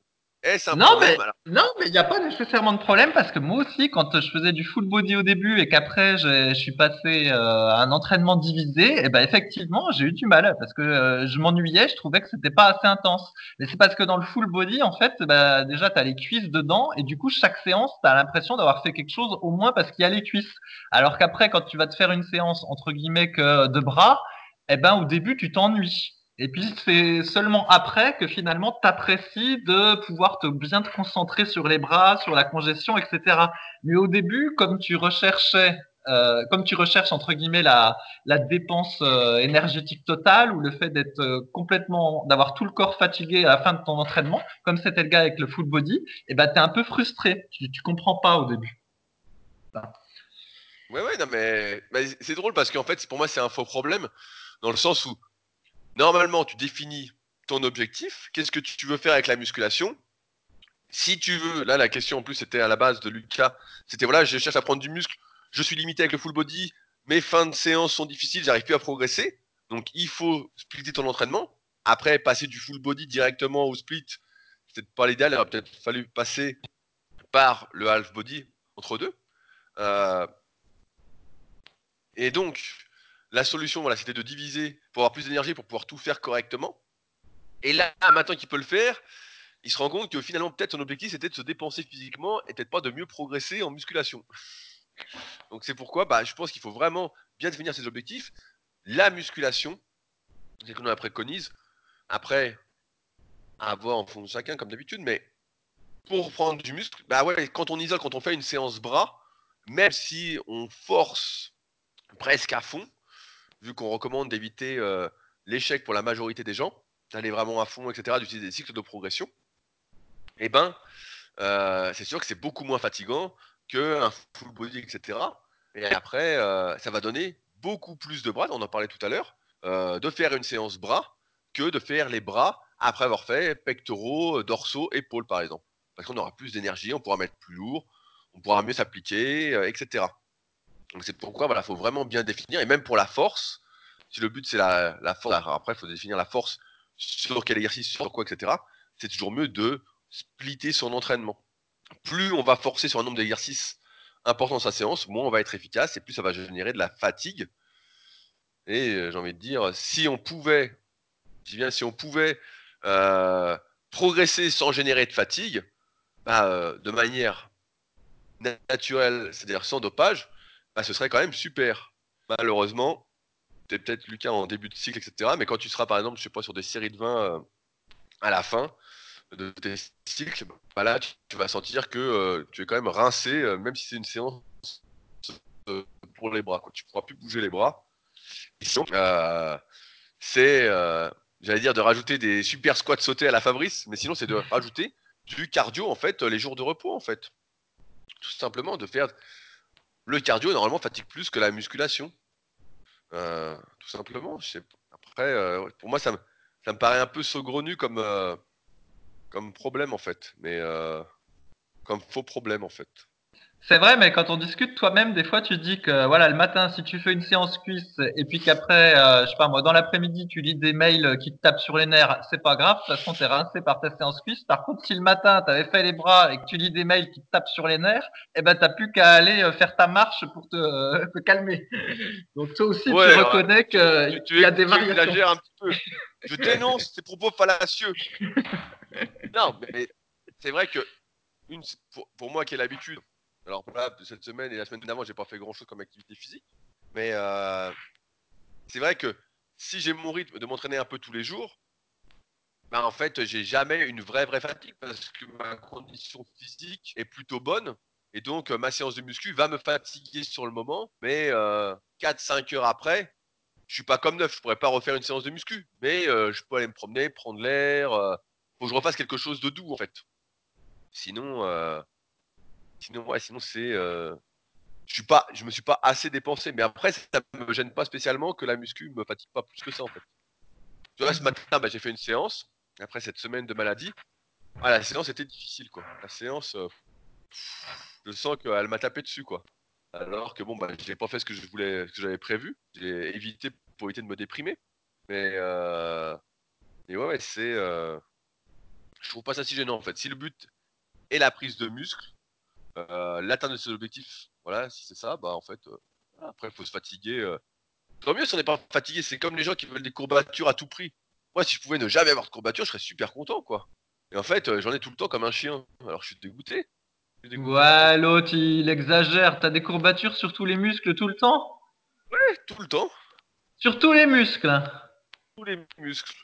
Est-ce un Non, problème mais- Alors, Non, mais il n'y a pas nécessairement de problème parce que moi aussi, quand je faisais du full body au début et qu'après je suis passé euh, à un entraînement divisé, et ben effectivement j'ai eu du mal parce que euh, je m'ennuyais, je trouvais que c'était pas assez intense. Mais c'est parce que dans le full body, en fait, bah, déjà tu as les cuisses dedans et du coup chaque séance, tu as l'impression d'avoir fait quelque chose au moins parce qu'il y a les cuisses. Alors qu'après, quand tu vas te faire une séance entre guillemets que de bras, eh ben au début tu t'ennuies. Et puis c'est seulement après que finalement tu apprécies de pouvoir te bien te concentrer sur les bras, sur la congestion, etc. Mais au début, comme tu recherchais, euh, comme tu recherches entre guillemets la, la dépense euh, énergétique totale ou le fait d'être euh, complètement, d'avoir tout le corps fatigué à la fin de ton entraînement, comme c'était le cas avec le full body, et ben t'es un peu frustré. Tu, tu comprends pas au début. Ouais, ouais, non, mais, mais c'est drôle parce qu'en fait, pour moi, c'est un faux problème dans le sens où normalement, tu définis ton objectif. Qu'est-ce que tu veux faire avec la musculation? Si tu veux, là, la question en plus, c'était à la base de Lucas. C'était voilà, je cherche à prendre du muscle. Je suis limité avec le full body. Mes fins de séance sont difficiles. J'arrive plus à progresser. Donc, il faut splitter ton entraînement. Après, passer du full body directement au split, c'est peut-être pas l'idéal. Il aurait peut-être fallu passer par le half body entre deux. Euh, et donc, la solution, voilà, c'était de diviser pour avoir plus d'énergie, pour pouvoir tout faire correctement. Et là, maintenant qu'il peut le faire, il se rend compte que finalement, peut-être son objectif, c'était de se dépenser physiquement et peut-être pas de mieux progresser en musculation. Donc c'est pourquoi bah, je pense qu'il faut vraiment bien définir ses objectifs. La musculation, c'est ce qu'on a préconise. Après, à voir en fonction de chacun, comme d'habitude, mais pour prendre du muscle, bah ouais, quand on isole, quand on fait une séance bras, même si on force presque à fond, vu qu'on recommande d'éviter euh, l'échec pour la majorité des gens, d'aller vraiment à fond, etc., d'utiliser des cycles de progression, eh ben, euh, c'est sûr que c'est beaucoup moins fatigant qu'un full body, etc. Et après, euh, ça va donner beaucoup plus de bras, on en parlait tout à l'heure, de faire une séance bras que de faire les bras après avoir fait pectoraux, dorsaux, épaules, par exemple. Parce qu'on aura plus d'énergie, on pourra mettre plus lourd, on pourra mieux s'appliquer, etc. Donc c'est pourquoi voilà, faut vraiment bien définir, et même pour la force, si le but c'est la, la force, après il faut définir la force sur quel exercice, sur quoi, etc. C'est toujours mieux de splitter son entraînement. Plus on va forcer sur un nombre d'exercices important sa séance, moins on va être efficace et plus ça va générer de la fatigue. Et euh, j'ai envie de dire, si on pouvait, dis bien si on pouvait euh, progresser sans générer de fatigue, bah, euh, de manière naturelle, c'est-à-dire sans dopage, bah, ce serait quand même super. Malheureusement, tu es peut-être Lucas en début de cycle, etc. Mais quand tu seras par exemple, je sais pas, sur des séries de 20 à la fin de tes cycles, bah tu, vas sentir que tu es quand même rincé, même si c'est une séance pour les bras. Quoi. Tu pourras plus bouger les bras. Euh, c'est, euh, j'allais dire, de rajouter des super squats sautés à la Fabrice, mais sinon, c'est de rajouter du cardio, en fait, les jours de repos, en fait. Tout simplement, de faire. Le cardio, normalement, fatigue plus que la musculation. Euh, tout simplement. Après, pour moi, ça me, paraît un peu saugrenu comme, comme problème, en fait. Mais comme faux problème, en fait. C'est vrai, mais quand on discute toi-même, des fois, tu dis que voilà, le matin, si tu fais une séance cuisse et puis qu'après, euh, je sais pas moi, dans l'après-midi, tu lis des mails qui te tapent sur les nerfs, c'est pas grave. De toute façon, t'es rincé par ta séance cuisse. Par contre, si le matin, tu avais fait les bras et que tu lis des mails qui te tapent sur les nerfs, eh ben, t'as plus qu'à aller euh, faire ta marche pour te, te calmer. Donc, toi aussi, tu reconnais qu'il y a des variations. un petit peu. Je dénonce ces propos fallacieux. non, mais c'est vrai que une, pour, pour moi qui ai l'habitude alors voilà, cette semaine et la semaine d'avant, j'ai pas fait grand chose comme activité physique. Mais euh, c'est vrai que si j'ai mon rythme de m'entraîner un peu tous les jours, ben en fait, j'ai jamais une vraie vraie fatigue parce que ma condition physique est plutôt bonne. Et donc, ma séance de muscu va me fatiguer sur le moment, mais 4-5 euh, heures après, je suis pas comme neuf. Je pourrais pas refaire une séance de muscu, mais euh, je peux aller me promener, prendre l'air. faut que je refasse quelque chose de doux en fait. Sinon, Sinon, ouais, sinon c'est. Euh, je suis pas, je me suis pas assez dépensé, mais après ça me gêne pas spécialement que la muscu me fatigue pas plus que ça en fait. Ce matin, bah, j'ai fait une séance après cette semaine de maladie. Ah, la séance était difficile quoi. La séance, euh, je sens qu'elle m'a tapé dessus quoi. Alors que bon, bah, j'ai pas fait ce que je voulais, ce que j'avais prévu. J'ai évité pour éviter de me déprimer. Mais euh... ouais, ouais c'est. Euh... Je trouve pas ça si gênant en fait. Si le but est la prise de muscle, l'atteinte de ses objectifs, voilà, si c'est ça, bah en fait, euh, après, il faut se fatiguer. Euh. Tant mieux si on n'est pas fatigué, c'est comme les gens qui veulent des courbatures à tout prix. Moi, si je pouvais ne jamais avoir de courbatures, je serais super content, quoi. Et en fait, j'en ai tout le temps comme un chien. Alors, je suis dégoûté. Ouais, l'autre, il exagère. T'as des courbatures sur tous les muscles tout le temps? Ouais, tout le temps. Sur tous les muscles? Tous les muscles.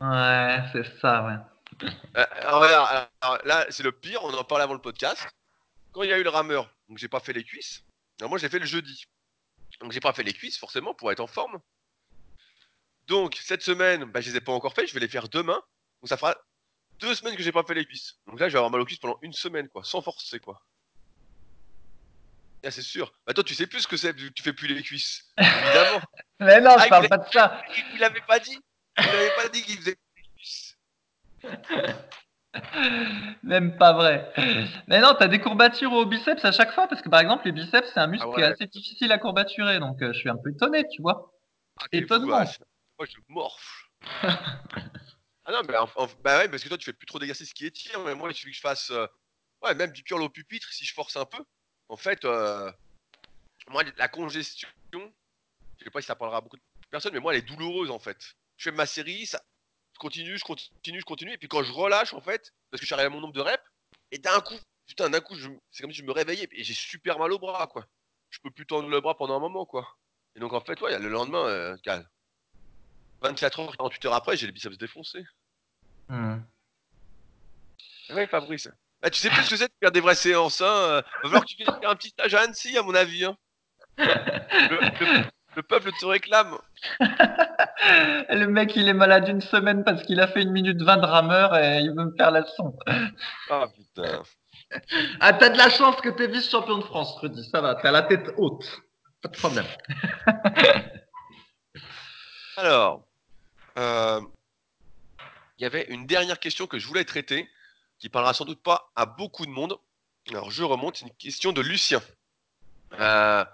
Ouais, c'est ça, ouais. alors, là, c'est le pire, on en parlait avant le podcast quand il y a eu le rameur, donc j'ai pas fait les cuisses. Alors moi j'ai fait le jeudi. Donc j'ai pas fait les cuisses forcément pour être en forme. Donc cette semaine, bah, je les ai pas encore fait, je vais les faire demain. Donc ça fera deux semaines que j'ai pas fait les cuisses. Donc là je vais avoir mal aux cuisses pendant une semaine quoi, sans forcer quoi. Ah, c'est sûr. Bah toi tu sais plus ce que c'est, tu fais plus les cuisses. Évidemment. Mais non, je ah, parle pas de ça. Il, l'avait pas dit. Il avait pas dit qu'il faisait plus les cuisses. Même pas vrai. Mais non, tu as des courbatures au biceps à chaque fois parce que par exemple, les biceps, c'est un muscle ah qui est assez difficile à courbaturer. Donc euh, je suis un peu étonné, tu vois. Ah, Étonnement. moi, je morfle. ah non, mais bah ouais, parce que toi, tu fais plus trop d'exercices qui étirent. Mais moi, il suffit que je fasse euh, ouais, même du curl au pupitre si je force un peu. En fait, euh, moi, la congestion, je sais pas si ça parlera à beaucoup de personnes, mais moi, elle est douloureuse en fait. Je fais ma série, ça, continue, je continue, je continue. Et puis quand je relâche, en fait, parce que je suis arrivé à mon nombre de reps, et d'un coup, putain, d'un coup, c'est comme si je me réveillais et j'ai super mal au bras, quoi. Je peux plus tendre le bras pendant un moment, quoi. Et donc, en fait, ouais, le lendemain, euh, 24 heures, 48 heures après, j'ai les biceps défoncés. Mmh. Ouais, Fabrice. Bah, tu sais plus ce que c'est de faire des vraies séances, hein. Euh, va falloir que tu viennes faire un petit stage à Annecy, à mon avis, hein. Le peuple te réclame. le mec, il est malade une semaine parce qu'il a fait une minute 20 de rameur et il veut me faire la leçon. Ah putain. Ah, t'as de la chance que t'es vice-champion de France, Rudy. Ça va, t'as la tête haute. Pas de problème. Alors, euh, il y avait une dernière question que je voulais traiter, qui parlera sans doute pas à beaucoup de monde. Alors, je remonte, c'est une question de Lucien. Euh,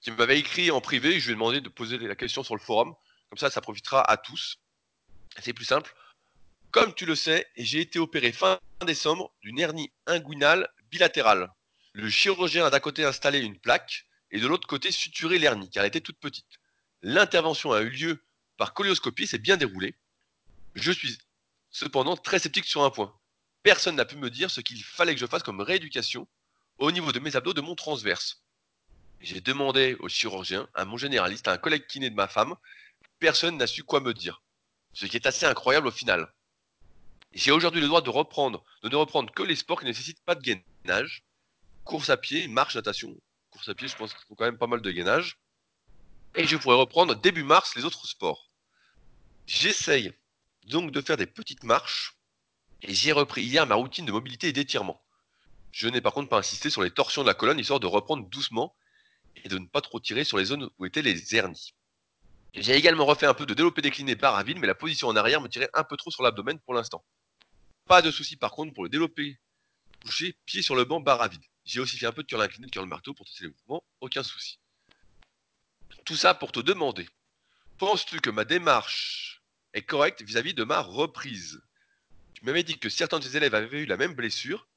qui m'avait écrit en privé. Je lui ai demandé de poser la question sur le forum. Comme ça, ça profitera à tous. C'est plus simple. Comme tu le sais, j'ai été opéré fin décembre d'une hernie inguinale bilatérale. Le chirurgien a d'un côté installé une plaque et de l'autre côté suturé l'hernie car elle était toute petite. L'intervention a eu lieu par colioscopie, c'est bien déroulé. Je suis cependant très sceptique sur un point. Personne n'a pu me dire ce qu'il fallait que je fasse comme rééducation au niveau de mes abdos de mon transverse. J'ai demandé au chirurgien, à mon généraliste, à un collègue kiné de ma femme. Personne n'a su quoi me dire. Ce qui est assez incroyable au final. J'ai aujourd'hui le droit de reprendre, de ne reprendre que les sports qui ne nécessitent pas de gainage. Course à pied, marche, natation. Course à pied, je pense qu'il faut quand même pas mal de gainage. Et je pourrais reprendre début mars les autres sports. J'essaye donc de faire des petites marches. Et j'ai repris hier ma routine de mobilité et d'étirement. Je n'ai par contre pas insisté sur les torsions de la colonne, histoire de reprendre doucement et de ne pas trop tirer sur les zones où étaient les hernies. J'ai également refait un peu de développé décliné par vide, mais la position en arrière me tirait un peu trop sur l'abdomen pour l'instant. Pas de souci par contre pour le développé couché, pied sur le banc, barre vide. J'ai aussi fait un peu de curl incliné, de curl marteau pour tester les mouvements, aucun souci. Tout ça pour te demander, penses-tu que ma démarche est correcte vis-à-vis de ma reprise? Tu m'avais dit que certains de tes élèves avaient eu la même blessure.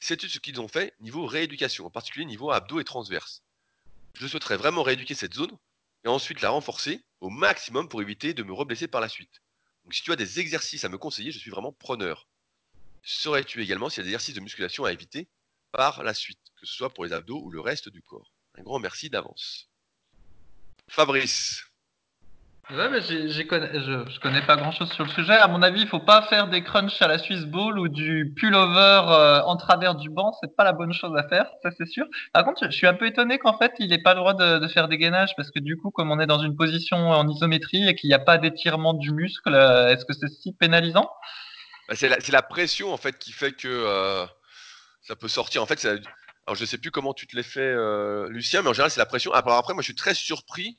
Sais-tu ce qu'ils ont fait niveau rééducation, en particulier niveau abdos et transverse? Je souhaiterais vraiment rééduquer cette zone et ensuite la renforcer au maximum pour éviter de me reblesser par la suite. Donc si tu as des exercices à me conseiller, je suis vraiment preneur. Saurais-tu également s'il y a des exercices de musculation à éviter par la suite, que ce soit pour les abdos ou le reste du corps? Un grand merci d'avance. Fabrice. Ouais, mais je, je, connais pas grand chose sur le sujet. À mon avis, il faut pas faire des crunchs à la Swiss Ball ou du pullover euh, en travers du banc. C'est pas la bonne chose à faire, ça c'est sûr. Par contre, je suis un peu étonné qu'en fait, il ait pas le droit de, faire des gainages parce que du coup, comme on est dans une position en isométrie et qu'il n'y a pas d'étirement du muscle, euh, est-ce que c'est si pénalisant? Bah, c'est, la, pression en fait qui fait que euh, ça peut sortir. En fait, c'est alors sais plus comment tu te l'es fait, euh, Lucien, mais en général c'est la pression. Alors après, moi je suis très surpris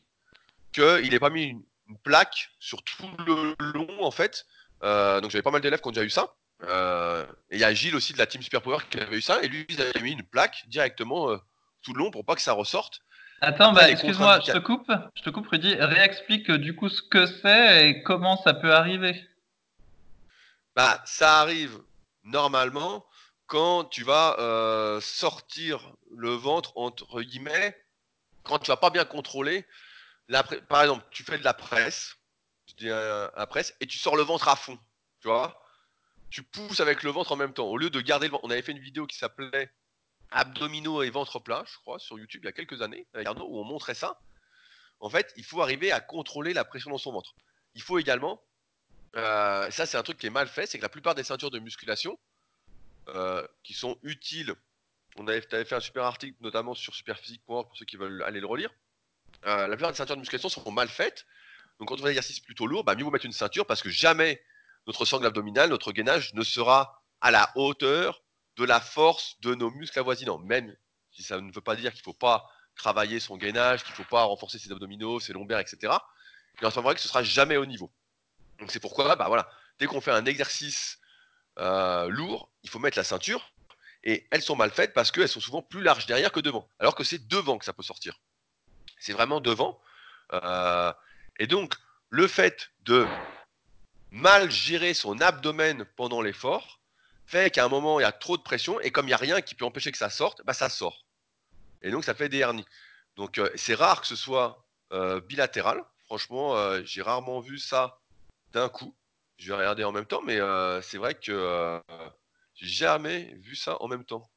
qu'il n'ait pas mis une, plaque sur tout le long en fait. Euh, donc j'avais pas mal d'élèves qui ont déjà eu ça. Euh, et il y a Gilles aussi de la team Super Power qui avait eu ça, et lui il avait mis une plaque directement tout le long pour pas que ça ressorte. Attends, bah, excuse-moi, je te coupe, je te coupe, Rudy. Réexplique du coup ce que c'est et comment ça peut arriver. Bah, ça arrive normalement quand tu vas euh, sortir le ventre, entre guillemets, quand tu vas pas bien contrôler, par exemple, tu fais de la presse, je dis euh, presse, et tu sors le ventre à fond, tu vois Tu pousses avec le ventre en même temps. Au lieu de garder le ventre, on avait fait une vidéo qui s'appelait Abdominaux et ventre plat, je crois, sur YouTube il y a quelques années, Arnaud, où on montrait ça. En fait, il faut arriver à contrôler la pression dans son ventre. Il faut également, euh, ça c'est un truc qui est mal fait, c'est que la plupart des ceintures de musculation, euh, qui sont utiles. On avait, avais fait un super article, notamment sur superphysique.org pour ceux qui veulent aller le relire. Euh, la plupart des ceintures de musculation sont mal faites. Donc, quand on fait un exercice plutôt lourd, bah, mieux vous mettre une ceinture parce que jamais notre sangle abdominale, notre gainage ne sera à la hauteur de la force de nos muscles avoisinants. Même si ça ne veut pas dire qu'il ne faut pas travailler son gainage, qu'il ne faut pas renforcer ses abdominaux, ses lombaires, etc. Il en vrai que ce sera jamais au niveau. Donc c'est pourquoi, bah voilà, dès qu'on fait un exercice euh, lourd, il faut mettre la ceinture. Et elles sont mal faites parce qu'elles sont souvent plus larges derrière que devant. Alors que c'est devant que ça peut sortir. C'est vraiment devant. Euh, et donc, le fait de mal gérer son abdomen pendant l'effort fait qu'à un moment, il y a trop de pression. Et comme il n'y a rien qui peut empêcher que ça sorte, bah, ça sort. Et donc, ça fait des hernies. Donc, euh, c'est rare que ce soit bilatéral. Franchement, j'ai rarement vu ça d'un coup. Je vais regarder en même temps, mais euh, c'est vrai que euh, j'ai jamais vu ça en même temps.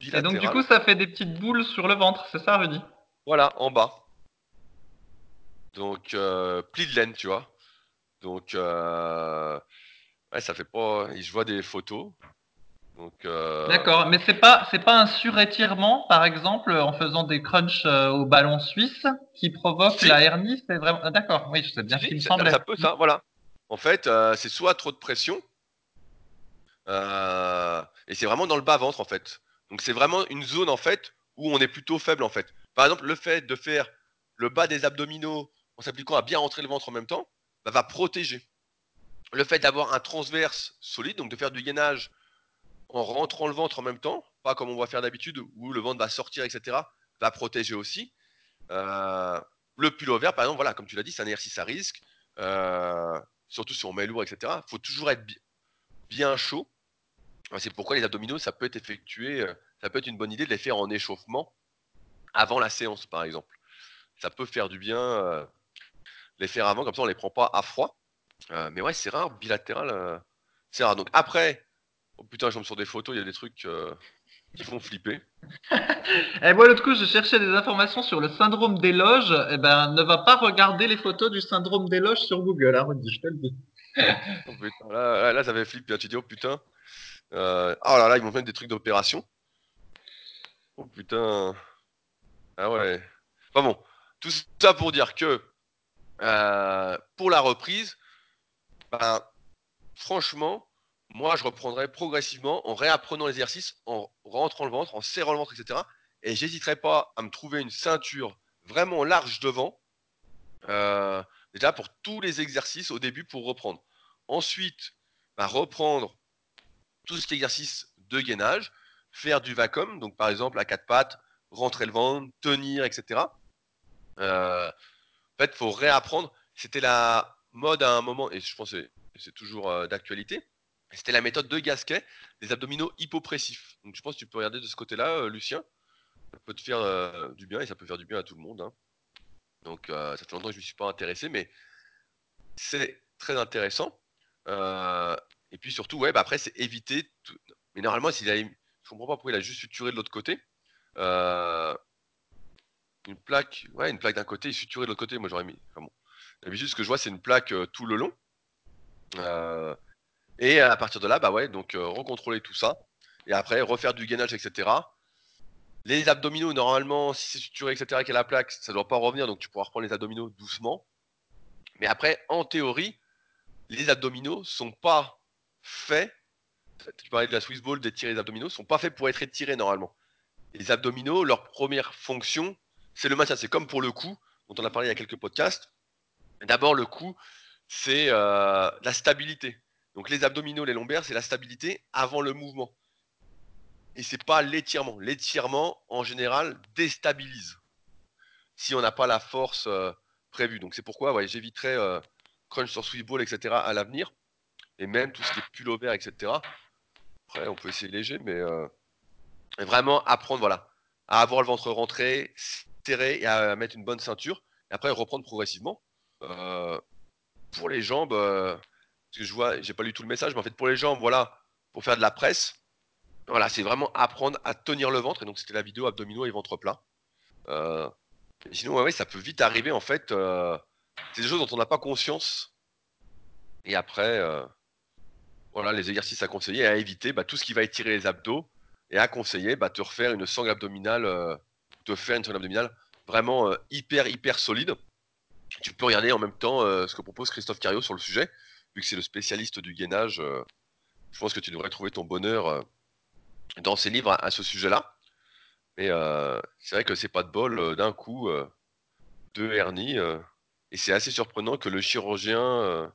Et donc du coup, ça fait des petites boules sur le ventre, c'est ça, Rudy? Voilà, en bas. Donc euh, pli de laine, tu vois. Donc ouais, ça fait pas. Je vois des photos. Donc D'accord, mais c'est pas c'est pas un surétirement, par exemple, en faisant des crunchs au ballon suisse qui provoque la hernie. C'est vraiment d'accord. Oui, je sais bien ce qui me semblait. Ça peut ça, voilà. En fait, euh, c'est soit trop de pression, euh, et c'est vraiment dans le bas-ventre, en fait. Donc c'est vraiment une zone, en fait, où on est plutôt faible, en fait. Par exemple, le fait de faire le bas des abdominaux en s'appliquant à bien rentrer le ventre en même temps, bah, va protéger. Le fait d'avoir un transverse solide, donc de faire du gainage en rentrant le ventre en même temps, pas comme on va faire d'habitude où le ventre va sortir, etc., va protéger aussi. Euh, le pull vert, par exemple, voilà, comme tu l'as dit, c'est un exercice à risque surtout si on met lourd, etc. Il faut toujours être bien chaud. C'est pourquoi les abdominaux, ça peut être effectué ça peut être une bonne idée de les faire en échauffement avant la séance, par exemple. Ça peut faire du bien euh, les faire avant, comme ça on les prend pas à froid. Euh, mais ouais, c'est rare, bilatéral, euh, c'est rare. Donc après, oh putain, je tombe sur des photos, il y a des trucs qui font flipper. Et moi, l'autre coup, je cherchais des informations sur le syndrome des loges. Eh ben, ne va pas regarder les photos du syndrome des loges sur Google, hein, je te le dis. oh, putain, là, là, ça avait flippé. Tu dis, oh putain. Oh là là, ils m'ont fait des trucs d'opération. Oh putain. Ah tout ça pour dire que euh, pour la reprise, ben, franchement, moi je reprendrai progressivement en réapprenant l'exercice, en rentrant le ventre, en serrant le ventre, etc. Et j'hésiterai pas à me trouver une ceinture vraiment large devant. Euh, déjà pour tous les exercices au début pour reprendre. Ensuite, ben, reprendre tout cet exercice de gainage, faire du vacuum, donc par exemple à quatre pattes, rentrer le ventre, tenir, etc. Euh, en fait, faut réapprendre. C'était la mode à un moment, et je pense que c'est toujours euh, d'actualité. C'était la méthode de Gasquet, des abdominaux hypopressifs. Donc je pense que tu peux regarder de ce côté-là, euh, Lucien. Ça peut te faire du bien et ça peut faire du bien à tout le monde. Hein. Donc ça fait longtemps que je ne me suis pas intéressé, mais c'est très intéressant. et puis surtout, ouais, bah, après, c'est éviter. Mais normalement, s'il a... je comprends pas pourquoi il a juste suturé de l'autre côté. Euh, une plaque, ouais, une plaque d'un côté et suturé de l'autre côté. Moi, j'aurais mis. Enfin bon. D'habitude, ce que je vois, c'est une plaque euh, tout le long. Euh, et à partir de là, bah ouais, donc recontrôler tout ça. Et après, refaire du gainage, etc. Les abdominaux, normalement, si c'est suturé, etc., avec la plaque, ça ne doit pas revenir, donc tu pourras reprendre les abdominaux doucement. Mais après, en théorie, les abdominaux sont pas faits. Tu parlais de la Swiss Ball, d'étirer les abdominaux, sont pas faits pour être étirés normalement les abdominaux, leur première fonction, c'est le maintien. C'est comme pour le cou, dont on a parlé il y a quelques podcasts. D'abord, le cou, c'est euh, la stabilité. Donc les abdominaux, les lombaires, c'est la stabilité avant le mouvement. Et c'est pas l'étirement. L'étirement, en général, déstabilise. Si on n'a pas la force euh, prévue. Donc c'est pourquoi ouais, j'éviterai euh, crunch sur sweep ball, etc. à l'avenir. Et même tout ce qui est pullover, etc. Après, on peut essayer léger, mais vraiment apprendre voilà, à avoir le ventre rentré, serré et à mettre une bonne ceinture. Et après reprendre progressivement. Euh, pour les jambes, euh, parce que je vois, j'ai pas lu tout le message, mais en fait pour les jambes, voilà, pour faire de la presse, voilà, c'est vraiment apprendre à tenir le ventre. Et donc c'était la vidéo abdominaux et ventre plat. Euh, sinon, ouais, ça peut vite arriver en fait. c'est des choses dont on n'a pas conscience. Et après, voilà, les exercices à conseiller à éviter, bah, tout ce qui va étirer les abdos et à conseiller bah, te refaire une sangle abdominale, euh, te faire une sangle abdominale vraiment euh, hyper hyper solide. Tu peux regarder en même temps euh, ce que propose Christophe Cario sur le sujet, vu que c'est le spécialiste du gainage. je pense que tu devrais trouver ton bonheur dans ses livres à, ce sujet-là. Mais c'est vrai que c'est pas de bol d'un coup de hernie. et c'est assez surprenant que le chirurgien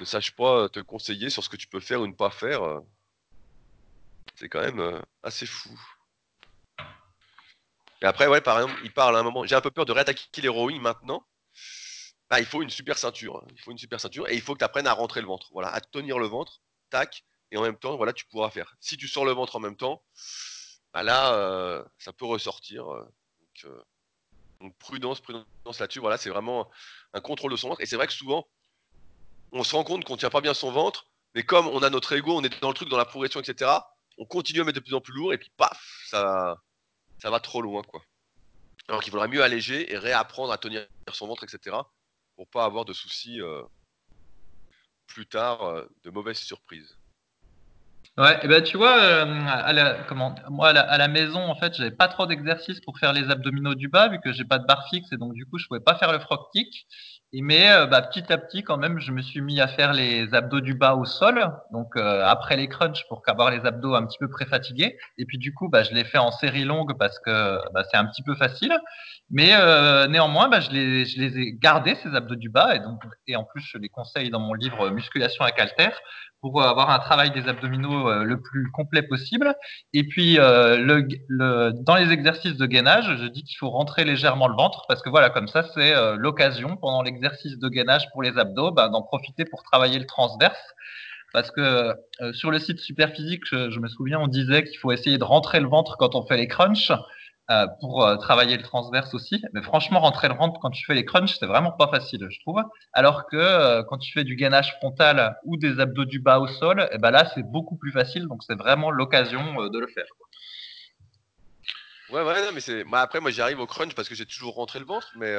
ne sache pas te conseiller sur ce que tu peux faire ou ne pas faire. C'est quand même euh, assez fou. Et après, ouais, par exemple, il parle à un moment. J'ai un peu peur de réattaquer l'héroïne maintenant. Bah, il faut une super ceinture. Hein. Il faut une super ceinture et il faut que tu apprennes à rentrer le ventre. Voilà, à tenir le ventre, tac, et en même temps, voilà, tu pourras faire. Si tu sors le ventre en même temps, bah là, euh, ça peut ressortir. Euh, donc, prudence, prudence là-dessus. Voilà, c'est vraiment un contrôle de son ventre. Et c'est vrai que souvent, on se rend compte qu'on tient pas bien son ventre, mais comme on a notre ego, on est dans le truc, dans la progression, etc on continue à mettre de plus en plus lourd et puis paf, ça, va trop loin quoi. Alors qu'il faudrait mieux alléger et réapprendre à tenir son ventre, etc. pour pas avoir de soucis euh, plus tard, euh, de mauvaises surprises. Ouais, et ben tu vois, euh, à la, moi à la, maison en fait, j'avais pas trop d'exercices pour faire les abdominaux du bas vu que j'ai pas de barre fixe et donc du coup je pouvais pas faire le frog kick. Mais euh, bah, petit à petit quand même, je me suis mis à faire les abdos du bas au sol, donc euh, après les crunchs pour avoir les abdos un petit peu pré-fatigués. Et puis du coup, bah, je l'ai fait en série longue parce que bah, c'est un petit peu facile. Mais néanmoins, bah, je les, je les ai gardés ces abdos du bas et donc et en plus je les conseille dans mon livre Musculation à calter pour avoir un travail des abdominaux euh, le plus complet possible. Et puis, euh, le, le, dans les exercices de gainage, je dis qu'il faut rentrer légèrement le ventre parce que voilà, comme ça, c'est euh, l'occasion pendant l'exercice de gainage pour les abdos ben, d'en profiter pour travailler le transverse. parce que euh, sur le site Superphysique, je, me souviens, on disait qu'il faut essayer de rentrer le ventre quand on fait les crunchs euh, pour euh, travailler le transverse aussi. Mais franchement, rentrer le ventre quand tu fais les crunchs, c'est vraiment pas facile, je trouve. Alors que quand tu fais du gainage frontal ou des abdos du bas au sol, et ben là, c'est beaucoup plus facile. Donc, c'est vraiment l'occasion de le faire. Ouais, ouais, non, mais c'est. Bah, après, moi, j'y arrive au crunch parce que j'ai toujours rentré le ventre, mais,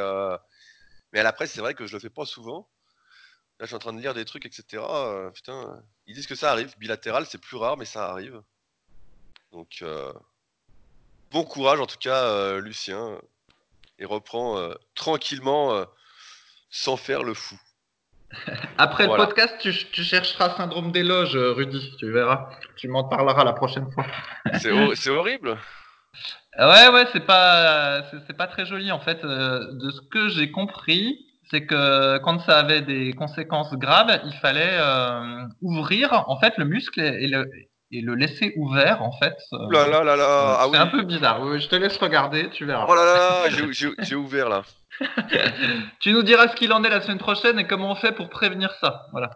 mais à la presse, c'est vrai que je le fais pas souvent. Là, je suis en train de lire des trucs, etc. euh, putain, ils disent que ça arrive. Bilatéral, c'est plus rare, mais ça arrive. Donc, euh, bon courage en tout cas, euh, Lucien. Et reprends tranquillement, sans faire le fou. Après Voilà. le podcast, tu, tu chercheras syndrome des loges, Rudy. Tu verras. Tu m'en parleras la prochaine fois. C'est horrible. Ouais, ouais, c'est pas, c'est pas très joli en fait. Euh, de ce que j'ai compris, c'est que quand ça avait des conséquences graves, il fallait euh, ouvrir en fait le muscle et, le, et le laisser ouvert en fait. Euh, Ouh là là là là. Ah c'est oui. un peu bizarre. Je te laisse regarder, tu verras. Oh là là j'ai ouvert là. Tu nous diras ce qu'il en est la semaine prochaine et comment on fait pour prévenir ça. Voilà.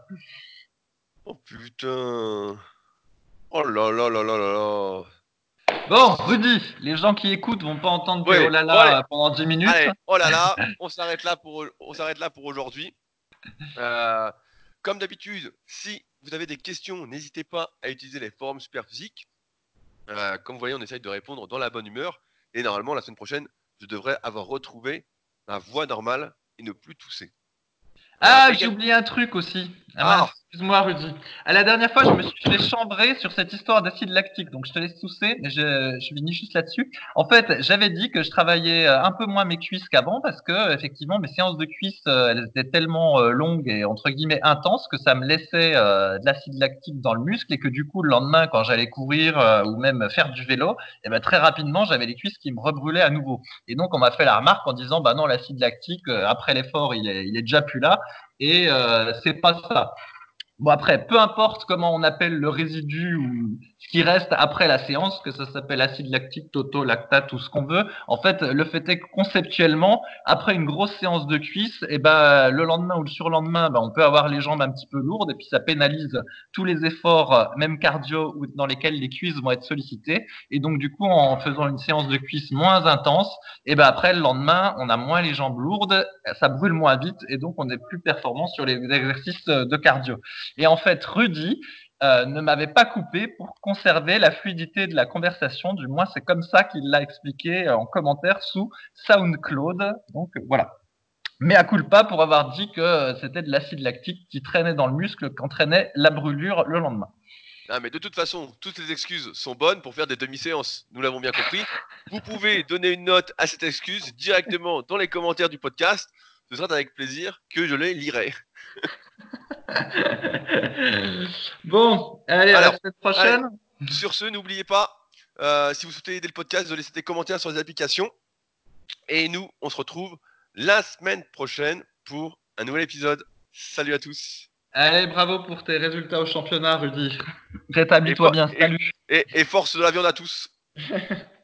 Oh putain. Oh là là là là là là. Bon, Rudy, les gens qui écoutent vont pas entendre Ouais, oh là là pendant 10 minutes. Allez, oh là là, on s'arrête là pour on s'arrête là pour aujourd'hui. Euh, comme d'habitude, si vous avez des questions, n'hésitez pas à utiliser les forums Superphysique. Euh, comme vous voyez, on essaye de répondre dans la bonne humeur. Et normalement, la semaine prochaine, je devrais avoir retrouvé ma voix normale et ne plus tousser. Ah, Euh, j'ai oublié un truc aussi. Ah, Ah. Excuse-moi, Rudy. À la dernière fois, je me suis fait chambrer sur cette histoire d'acide lactique. Donc, je te laisse tousser, mais je, je finis juste là-dessus. En fait, j'avais dit que je travaillais euh, un peu moins mes cuisses qu'avant parce que, effectivement, mes séances de cuisses, euh, elles étaient tellement euh, longues et, entre guillemets, intenses que ça me laissait de l'acide lactique dans le muscle et que, du coup, le lendemain, quand j'allais courir ou même faire du vélo, et ben, très rapidement, j'avais les cuisses qui me rebrûlaient à nouveau. Et donc, on m'a fait la remarque en disant, bah non, l'acide lactique, après l'effort, il est, il est déjà plus là et euh, c'est pas ça. Bon après, peu importe comment on appelle le résidu ou qui reste après la séance, que ça s'appelle acide lactique, toto, lactate ou ce qu'on veut. En fait, le fait est que conceptuellement, après une grosse séance de cuisse, et ben le lendemain ou le surlendemain, ben, on peut avoir les jambes un petit peu lourdes et puis ça pénalise tous les efforts, même cardio, dans lesquels les cuisses vont être sollicitées. Et donc du coup, en faisant une séance de cuisse moins intense, et ben après le lendemain, on a moins les jambes lourdes, ça brûle moins vite et donc on est plus performant sur les exercices de cardio. Et en fait, Rudy euh, ne m'avait pas coupé pour conserver la fluidité de la conversation. Du moins, c'est comme ça qu'il l'a expliqué en commentaire sous SoundCloud. Donc voilà. Mais à culpa pour avoir dit que c'était de l'acide lactique qui traînait dans le muscle, qu'entraînait la brûlure le lendemain. Ah, mais de toute façon, toutes les excuses sont bonnes pour faire des demi-séances. Nous l'avons bien compris. Vous pouvez donner une note à cette excuse directement dans les commentaires du podcast. Ce sera avec plaisir que je les lirai. bon, allez, à Alors, la semaine prochaine. Sur ce, n'oubliez pas, euh, si vous souhaitez aider le podcast, de laisser des commentaires sur les applications. Et nous, on se retrouve la semaine prochaine pour un nouvel épisode. Salut à tous. Allez, bravo pour tes résultats au championnat, Rudy. Rétablis-toi bien, salut. Et, et force de la viande à tous.